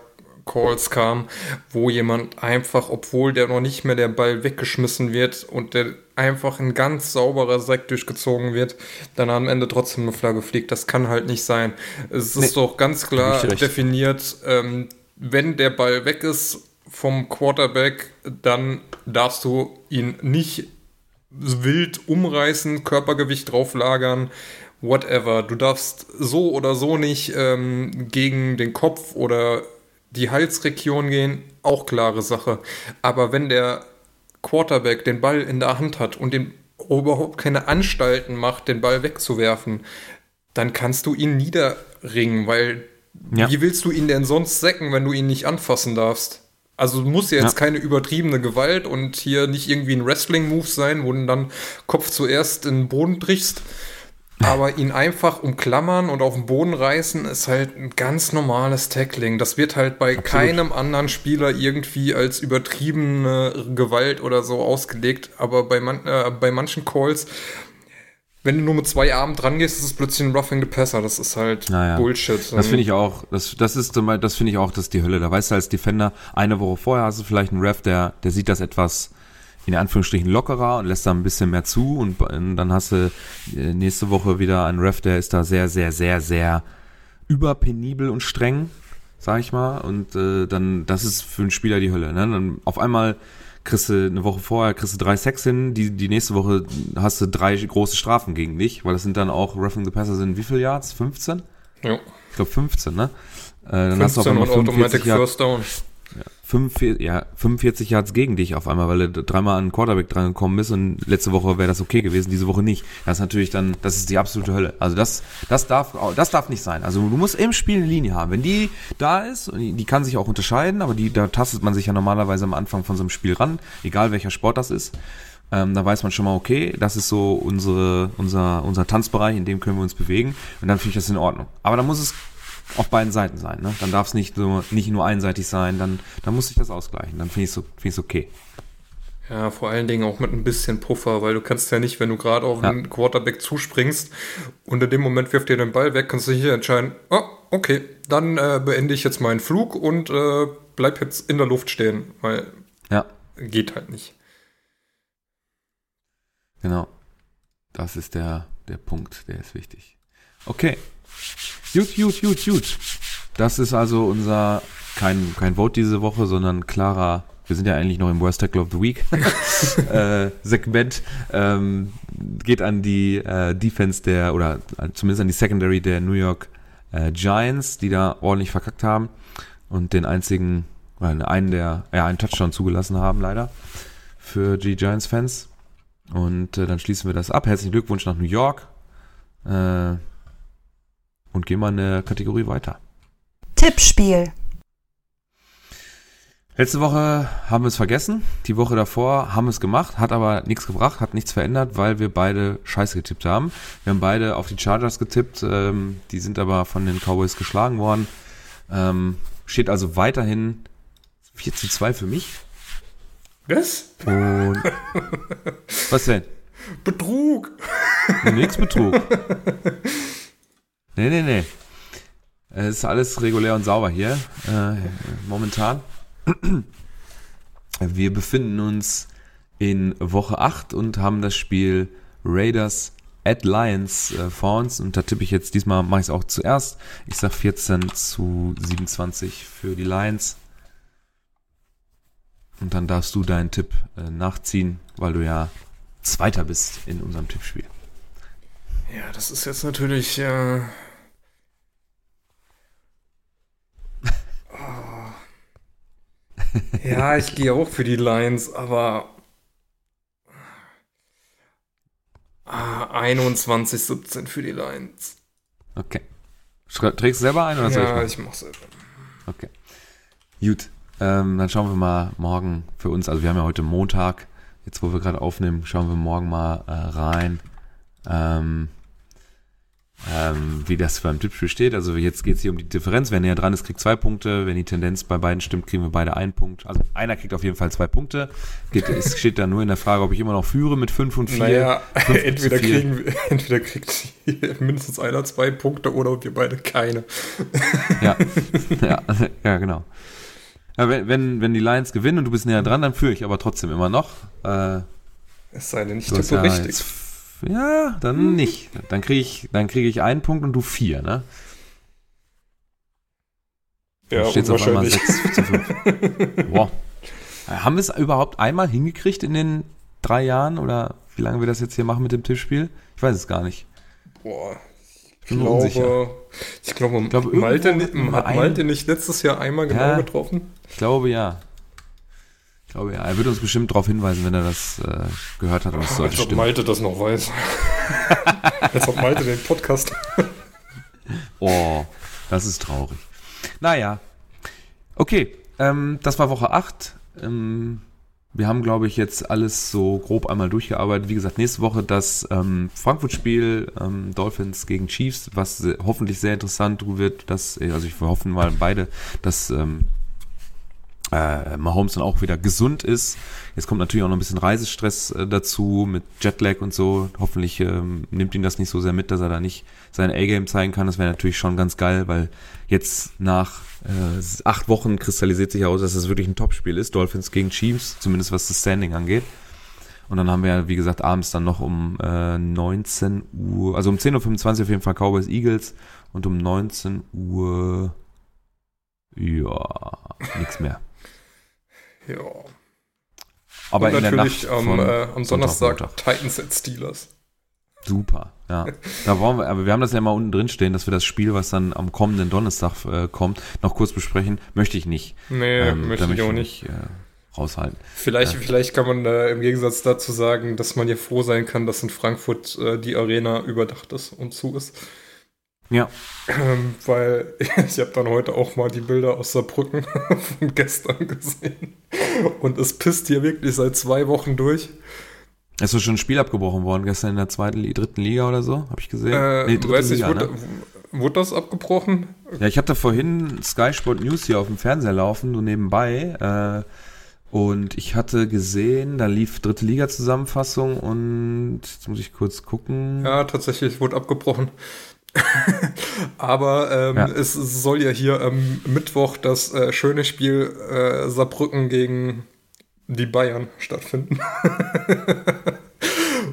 Calls kam, wo jemand einfach, obwohl der noch nicht mehr der Ball weggeschmissen wird und der einfach ein ganz sauberer Sack durchgezogen wird, dann am Ende trotzdem eine Flagge fliegt. Das kann halt nicht sein. Es ist doch ganz klar definiert, ähm, wenn der Ball weg ist vom Quarterback, dann darfst du ihn nicht wild umreißen, Körpergewicht drauflagern, whatever. Du darfst so oder so nicht ähm, gegen den Kopf oder die Halsregion gehen, auch klare Sache. Aber wenn der Quarterback den Ball in der Hand hat und den überhaupt keine Anstalten macht, den Ball wegzuwerfen, dann kannst du ihn niederringen, weil Ja. wie willst du ihn denn sonst sacken, wenn du ihn nicht anfassen darfst? Also muss ja jetzt Ja. keine übertriebene Gewalt und hier nicht irgendwie ein Wrestling-Move sein, wo du dann Kopf zuerst in den Boden brichst. Aber ihn einfach umklammern und auf den Boden reißen, ist halt ein ganz normales Tackling. Das wird halt bei keinem anderen Spieler irgendwie als übertriebene Gewalt oder so ausgelegt. Aber bei, man, äh, bei manchen Calls, wenn du nur mit zwei Armen dran gehst, ist es plötzlich ein Roughing the Passer. Das ist halt Naja. Bullshit. Das finde ich auch, das, das ist, das finde ich auch, das ist die Hölle. Da weißt du als Defender, eine Woche vorher hast du vielleicht einen Ref, der, der sieht das etwas in Anführungsstrichen lockerer und lässt da ein bisschen mehr zu und dann hast du äh, nächste Woche wieder einen Ref, der ist da sehr, sehr, sehr, sehr überpenibel und streng, sag ich mal. Und äh, dann, das ist für einen Spieler die Hölle. Ne? Dann auf einmal kriegst du eine Woche vorher kriegst du drei Sacks hin, die, die nächste Woche hast du drei große Strafen gegen dich, weil das sind dann auch, Roughing the Passer sind wie viel Yards? 15? ja. Ich glaube 15, ne? Äh, dann hast du auf 15 einmal und Automatic 45 Yards, First Down. 45, ja, 45 Yards gegen dich auf einmal, weil du dreimal an Quarterback dran gekommen bist und letzte Woche wäre das okay gewesen, diese Woche nicht. Das ist natürlich dann, das ist die absolute Hölle. Also das, das darf, das darf nicht sein. Also du musst im Spiel eine Linie haben. Wenn die da ist, die kann sich auch unterscheiden, aber die, da tastet man sich ja normalerweise am Anfang von so einem Spiel ran, egal welcher Sport das ist. Ähm, da weiß man schon mal, okay, das ist so unsere, unser, unser Tanzbereich, in dem können wir uns bewegen. Und dann finde ich das in Ordnung. Aber dann muss es auf beiden Seiten sein. Ne? Dann darf es nicht nur, nicht nur einseitig sein, dann, dann muss sich das ausgleichen. Dann finde ich es so, find okay. Ja, vor allen Dingen auch mit ein bisschen Puffer, weil du kannst ja nicht, wenn du gerade auf Ja. einen Quarterback zuspringst und in dem Moment wirft dir den Ball weg, kannst du hier entscheiden, oh, okay, dann äh, beende ich jetzt meinen Flug und äh, bleib jetzt in der Luft stehen, weil Ja, geht halt nicht. genau. Das ist der, der Punkt, der ist wichtig. Okay. Gut, gut, gut, gut. Das ist also unser, kein, kein Vote diese Woche, sondern klarer, wir sind ja eigentlich noch im Worst Tackle of the Week äh, Segment, ähm, geht an die äh, Defense der, oder zumindest an die Secondary der New York äh, Giants, die da ordentlich verkackt haben und den einzigen, einen der, ja, einen Touchdown zugelassen haben, leider, für die Giants-Fans. Und äh, dann schließen wir das ab. Herzlichen Glückwunsch nach New York. Äh, und gehen mal in der Kategorie weiter. Tippspiel. Letzte Woche haben wir es vergessen. Die Woche davor haben wir es gemacht, hat aber nichts gebracht, hat nichts verändert, weil wir beide Scheiße getippt haben. Wir haben beide auf die Chargers getippt, ähm, die sind aber von den Cowboys geschlagen worden. Ähm, steht also weiterhin 4 zu 2 für mich. Was? Und was denn? Betrug! Nix Betrug. Nee, nee, nee. Es ist alles regulär und sauber hier, äh, momentan. Wir befinden uns in Woche 8 und haben das Spiel Raiders at Lions äh, vor uns und da tippe ich jetzt, diesmal mache ich es auch zuerst. Ich sag 14 zu 27 für die Lions. Und dann darfst du deinen Tipp äh, nachziehen, weil du ja Zweiter bist in unserem Tippspiel. Ja, das ist jetzt natürlich. Äh, oh. Ja, ich gehe auch für die Lions, aber. Ah, 21, 17 für die Lions. Okay. Trägst du selber ein oder soll Ja, ich? ich mach selber. Okay. Gut. Ähm, dann schauen wir mal morgen für uns. Also wir haben ja heute Montag. Jetzt, wo wir gerade aufnehmen, schauen wir morgen mal äh, rein. Ähm, ähm, wie das beim Tippspiel steht. Also jetzt geht es hier um die Differenz. Wer näher dran ist, kriegt zwei Punkte. Wenn die Tendenz bei beiden stimmt, kriegen wir beide einen Punkt. Also einer kriegt auf jeden Fall zwei Punkte. Geht, es steht dann nur in der Frage, ob ich immer noch führe mit fünf und vier. Naja, Fünf entweder, kriegen, entweder kriegt mindestens einer zwei Punkte oder wir beide keine. Ja, ja, ja genau. Ja, wenn, wenn, wenn die Lions gewinnen und du bist näher dran, dann führe ich aber trotzdem immer noch. Äh, Es sei denn, ich tippe ja, richtig. Ja, dann nicht. Dann kriege ich, dann kriege ich einen Punkt und du vier, ne? Ja, Dann steht's auf einmal unwahrscheinlich. 6 zu 5. Boah. Äh, Haben wir es überhaupt einmal hingekriegt in den drei Jahren oder wie lange wir das jetzt hier machen mit dem Tippspiel? Ich weiß es gar nicht. Boah, ich Bin mir unsicher. glaube, ich glaube, glaube, Malte, hat Malte nicht letztes Jahr einmal genau Ja. getroffen? Ich glaube ja. Ich glaube ja. Er wird uns bestimmt darauf hinweisen, wenn er das äh, gehört hat und es sollte Als ob stimmen. Malte das noch weiß. Als ob Malte den Podcast. Oh, das ist traurig. Naja. Okay, ähm, das war Woche 8. Ähm, wir haben, glaube ich, jetzt alles so grob einmal durchgearbeitet. Wie gesagt, nächste Woche das ähm, Frankfurt-Spiel, ähm, Dolphins gegen Chiefs, was hoffentlich sehr interessant wird. Dass, äh, also ich wir hoffen mal beide, dass ähm, äh, Mahomes dann auch wieder gesund ist. Jetzt kommt natürlich auch noch ein bisschen Reisestress äh, dazu mit Jetlag und so. Hoffentlich ähm, nimmt ihn das nicht so sehr mit, dass er da nicht sein A-Game zeigen kann. Das wäre natürlich schon ganz geil, weil jetzt nach äh, acht Wochen kristallisiert sich heraus, dass es wirklich ein Topspiel ist. Dolphins gegen Chiefs, zumindest was das Standing angeht. Und dann haben wir, wie gesagt, abends dann noch um äh, 19 Uhr, also um 10.25 Uhr auf jeden Fall Cowboys Eagles und um 19 Uhr, ja, nichts mehr. Ja. Aber Und in der natürlich Nacht am, äh, am Sonntag, Montag. Titans at Steelers. Super, ja. Da brauchen wir, aber wir haben das ja mal unten drin stehen, dass wir das Spiel, was dann am kommenden Donnerstag äh, kommt, noch kurz besprechen. Möchte ich nicht. Nee, Ähm, möchte ich auch nicht. äh, raushalten. Vielleicht, vielleicht kann man äh, im Gegensatz dazu sagen, dass man ja froh sein kann, dass in Frankfurt äh, die Arena überdacht ist und zu ist. Ja, Ähm, weil ich habe dann heute auch mal die Bilder aus Saarbrücken von gestern gesehen. Und es pisst hier wirklich seit zwei Wochen durch. ist doch schon ein Spiel abgebrochen worden, gestern in der zweiten, dritten Liga oder so, habe ich gesehen. Äh, nee, dritte weiß ich, Liga, wurde, ne? wurde das abgebrochen? Ja, ich hatte vorhin Sky Sport News hier auf dem Fernseher laufen, so nebenbei. Äh, und ich hatte gesehen, da lief dritte Liga-Zusammenfassung und jetzt muss ich kurz gucken. Ja, tatsächlich wurde abgebrochen. Aber ähm, Ja. es soll ja hier am Mittwoch das äh, schöne Spiel äh, Saarbrücken gegen die Bayern stattfinden.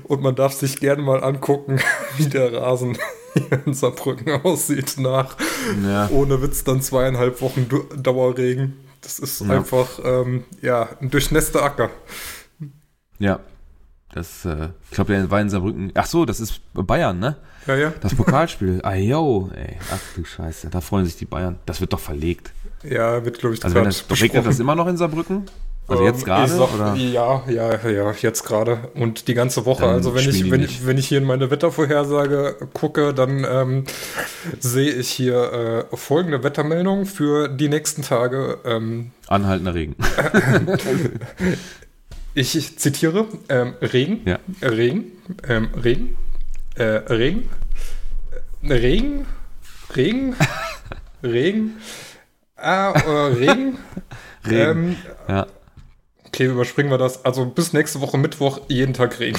Und man darf sich gerne mal angucken, wie der Rasen hier in Saarbrücken aussieht nach Ja. ohne Witz dann zweieinhalb Wochen Du- Dauerregen. Das ist Ja. einfach ähm, ja ein durchnässter Acker. Ja. Das, äh, ich glaube, der war in Saarbrücken. Ach so, das ist Bayern, ne? Ja, ja. Das Pokalspiel. ah, yo, ey. Ach du Scheiße. Da freuen sich die Bayern. Das wird doch verlegt. Ja, wird glaube ich Also wenn das, regnet das immer noch in Saarbrücken? Also Ähm, jetzt gerade? sag- Oder? Ja, ja, ja, jetzt gerade. Und die ganze Woche. Dann also wenn ich, wenn, ich, wenn ich hier in meine Wettervorhersage gucke, dann ähm, sehe ich hier äh, folgende Wettermeldung für die nächsten Tage. Ähm, Anhaltender Regen. ich, zitiere, ähm, Regen, Ja. Regen, ähm, Regen, äh, Regen, äh, Regen, Regen, Regen, ah, äh, Regen, Regen. Ähm, ja. okay, überspringen wir das. Also bis nächste Woche Mittwoch jeden Tag Regen.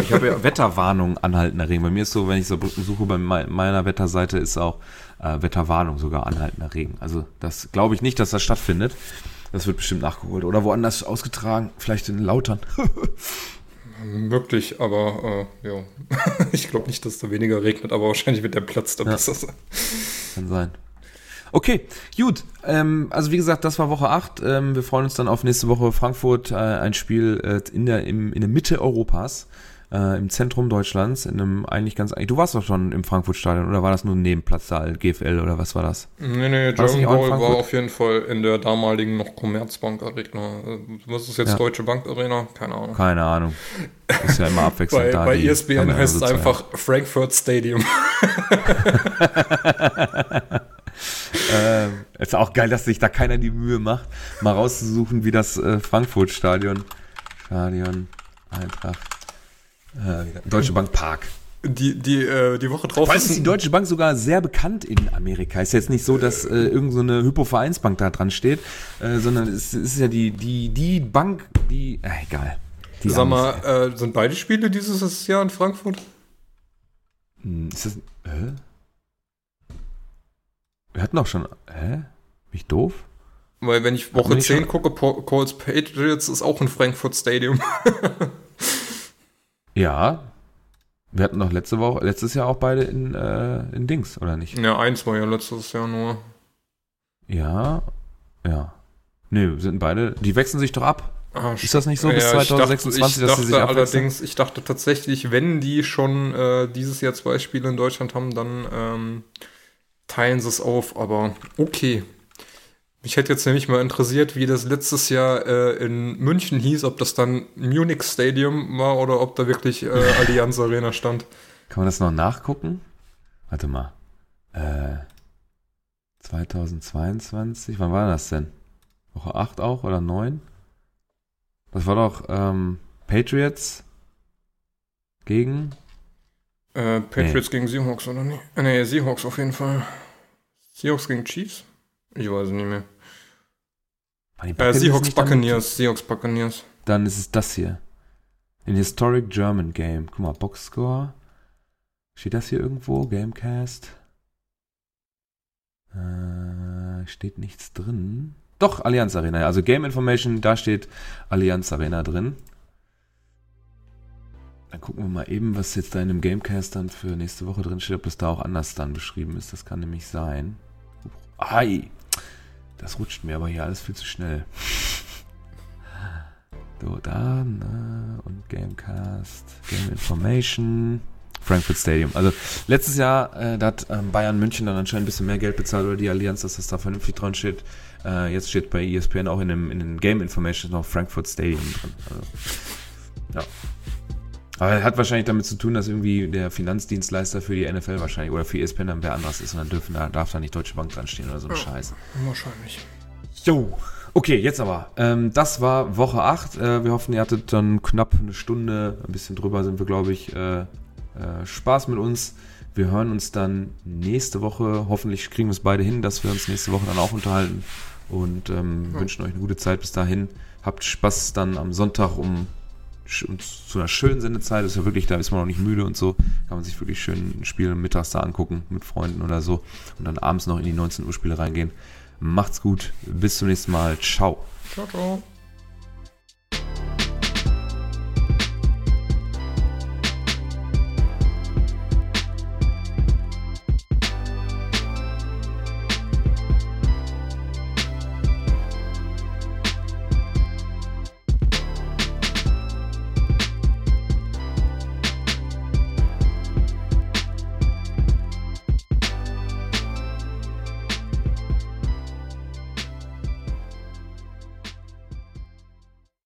Ich habe ja Wetterwarnung anhaltender Regen. Bei mir ist so, wenn ich Saarbrücken suche, bei mei- meiner Wetterseite ist auch äh, Wetterwarnung sogar anhaltender Regen. Also das glaube ich nicht, dass das stattfindet. Das wird bestimmt nachgeholt. Oder woanders ausgetragen. Vielleicht in Lautern. Möglich, aber äh, ja. ich glaube nicht, dass da weniger regnet, aber wahrscheinlich wird der Platz da Ja. besser sein. Kann sein. Okay, gut. Ähm, also wie gesagt, das war Woche 8. Ähm, wir freuen uns dann auf nächste Woche Frankfurt, äh, ein Spiel äh, in, der, im, in der Mitte Europas, äh, im Zentrum Deutschlands, in einem eigentlich ganz... Du warst doch schon im Frankfurt-Stadion, oder war das nur ein Nebenplatzsaal, GFL, oder was war das? Nee, nee, das German Bowl war auf jeden Fall in der damaligen noch Commerzbank Arena. Äh, Was ist jetzt Ja. Deutsche Bank Arena? Keine Ahnung. Keine Ahnung. Ist ja immer abwechselnd Bei, da. bei ESPN Kamera heißt es einfach Frankfurt Stadium. Ähm, ist auch geil, dass sich da keiner die Mühe macht, mal rauszusuchen, wie das äh, Frankfurt-Stadion, Stadion, Eintracht, äh, Deutsche Bank Park. Die, die, äh, die Woche drauf Vor allem ist die ein- Deutsche Bank sogar sehr bekannt in Amerika. Ist jetzt nicht so, dass äh, irgend so eine Hypo-Vereinsbank da dran steht, äh, sondern es ist ja die, die, die Bank, die, äh, egal. Die Sag Amis, mal, äh, sind beide Spiele dieses Jahr in Frankfurt? Hm, Ist das, hä? Wir hatten doch schon, hä? Bin ich doof? Weil wenn ich Woche Bin ich 10 schon- gucke, Colts Patriots ist auch in Frankfurt Stadium. Ja. Wir hatten doch letzte Woche, letztes Jahr auch beide in, äh, in Dings, oder nicht? ja, eins war ja letztes Jahr nur. Ja. Ja. Nee, sind beide, die wechseln sich doch ab. Ah, Ist das nicht so bis Ja, ich 2026, dachte, ich dass sie sich dachte abwechseln? allerdings, ich dachte tatsächlich, wenn die schon äh, dieses Jahr zwei Spiele in Deutschland haben, dann ähm, teilen sie es auf, aber okay. Mich hätte jetzt nämlich mal interessiert, wie das letztes Jahr äh, in München hieß, ob das dann Munich Stadium war oder ob da wirklich äh, Allianz Arena stand. Kann man das noch nachgucken? Warte mal. Äh, 2022, wann war das denn? Woche 8 auch oder 9? Das war doch ähm, Patriots gegen. Äh, Patriots gegen Seahawks, oder nicht? Äh, nee, Seahawks auf jeden Fall. Seahawks gegen Chiefs? Ich weiß es nicht mehr. Äh, Seahawks? Buccaneers, Seahawks Buccaneers. Dann ist es das hier. Ein Historic German Game. Guck mal, Boxscore. Steht das hier irgendwo? Gamecast? Äh, steht nichts drin. Doch, Allianz Arena. Also Game Information, da steht Allianz Arena drin. Dann gucken wir mal eben, was jetzt da in dem Gamecast dann für nächste Woche drin steht, ob das da auch anders dann beschrieben ist. Das kann nämlich sein. Ei! Das rutscht mir aber hier alles viel zu schnell. So, da, ne, und Gamecast, Game Information, Frankfurt Stadium. Also letztes Jahr, äh, da hat ähm, Bayern München dann anscheinend ein bisschen mehr Geld bezahlt oder die Allianz, dass das da vernünftig dran steht. Äh, jetzt steht bei ESPN auch in, dem, in den Game Information noch Frankfurt Stadium drin. Also, ja. Aber hat wahrscheinlich damit zu tun, dass irgendwie der Finanzdienstleister für die NFL wahrscheinlich oder für ESPN dann wer anderes ist und dann dürfen da, darf da nicht Deutsche Bank dran stehen oder so ein Scheiß. Wahrscheinlich. Jo. Okay, jetzt aber. Ähm, das war Woche 8. Äh, wir hoffen, ihr hattet dann knapp eine Stunde, ein bisschen drüber sind wir, glaube ich, äh, äh, Spaß mit uns. Wir hören uns dann nächste Woche. Hoffentlich kriegen wir es beide hin, dass wir uns nächste Woche dann auch unterhalten. Und ähm, wünschen euch eine gute Zeit bis dahin. Habt Spaß dann am Sonntag um, um zu einer schönen Sendezeit. Ist ja wirklich, da ist man noch nicht müde und so. Kann man sich wirklich schön ein Spiel mittags da angucken mit Freunden oder so. Und dann abends noch in die 19 Uhr Spiele reingehen. Macht's gut. Bis zum nächsten Mal. Ciao. Ciao, ciao.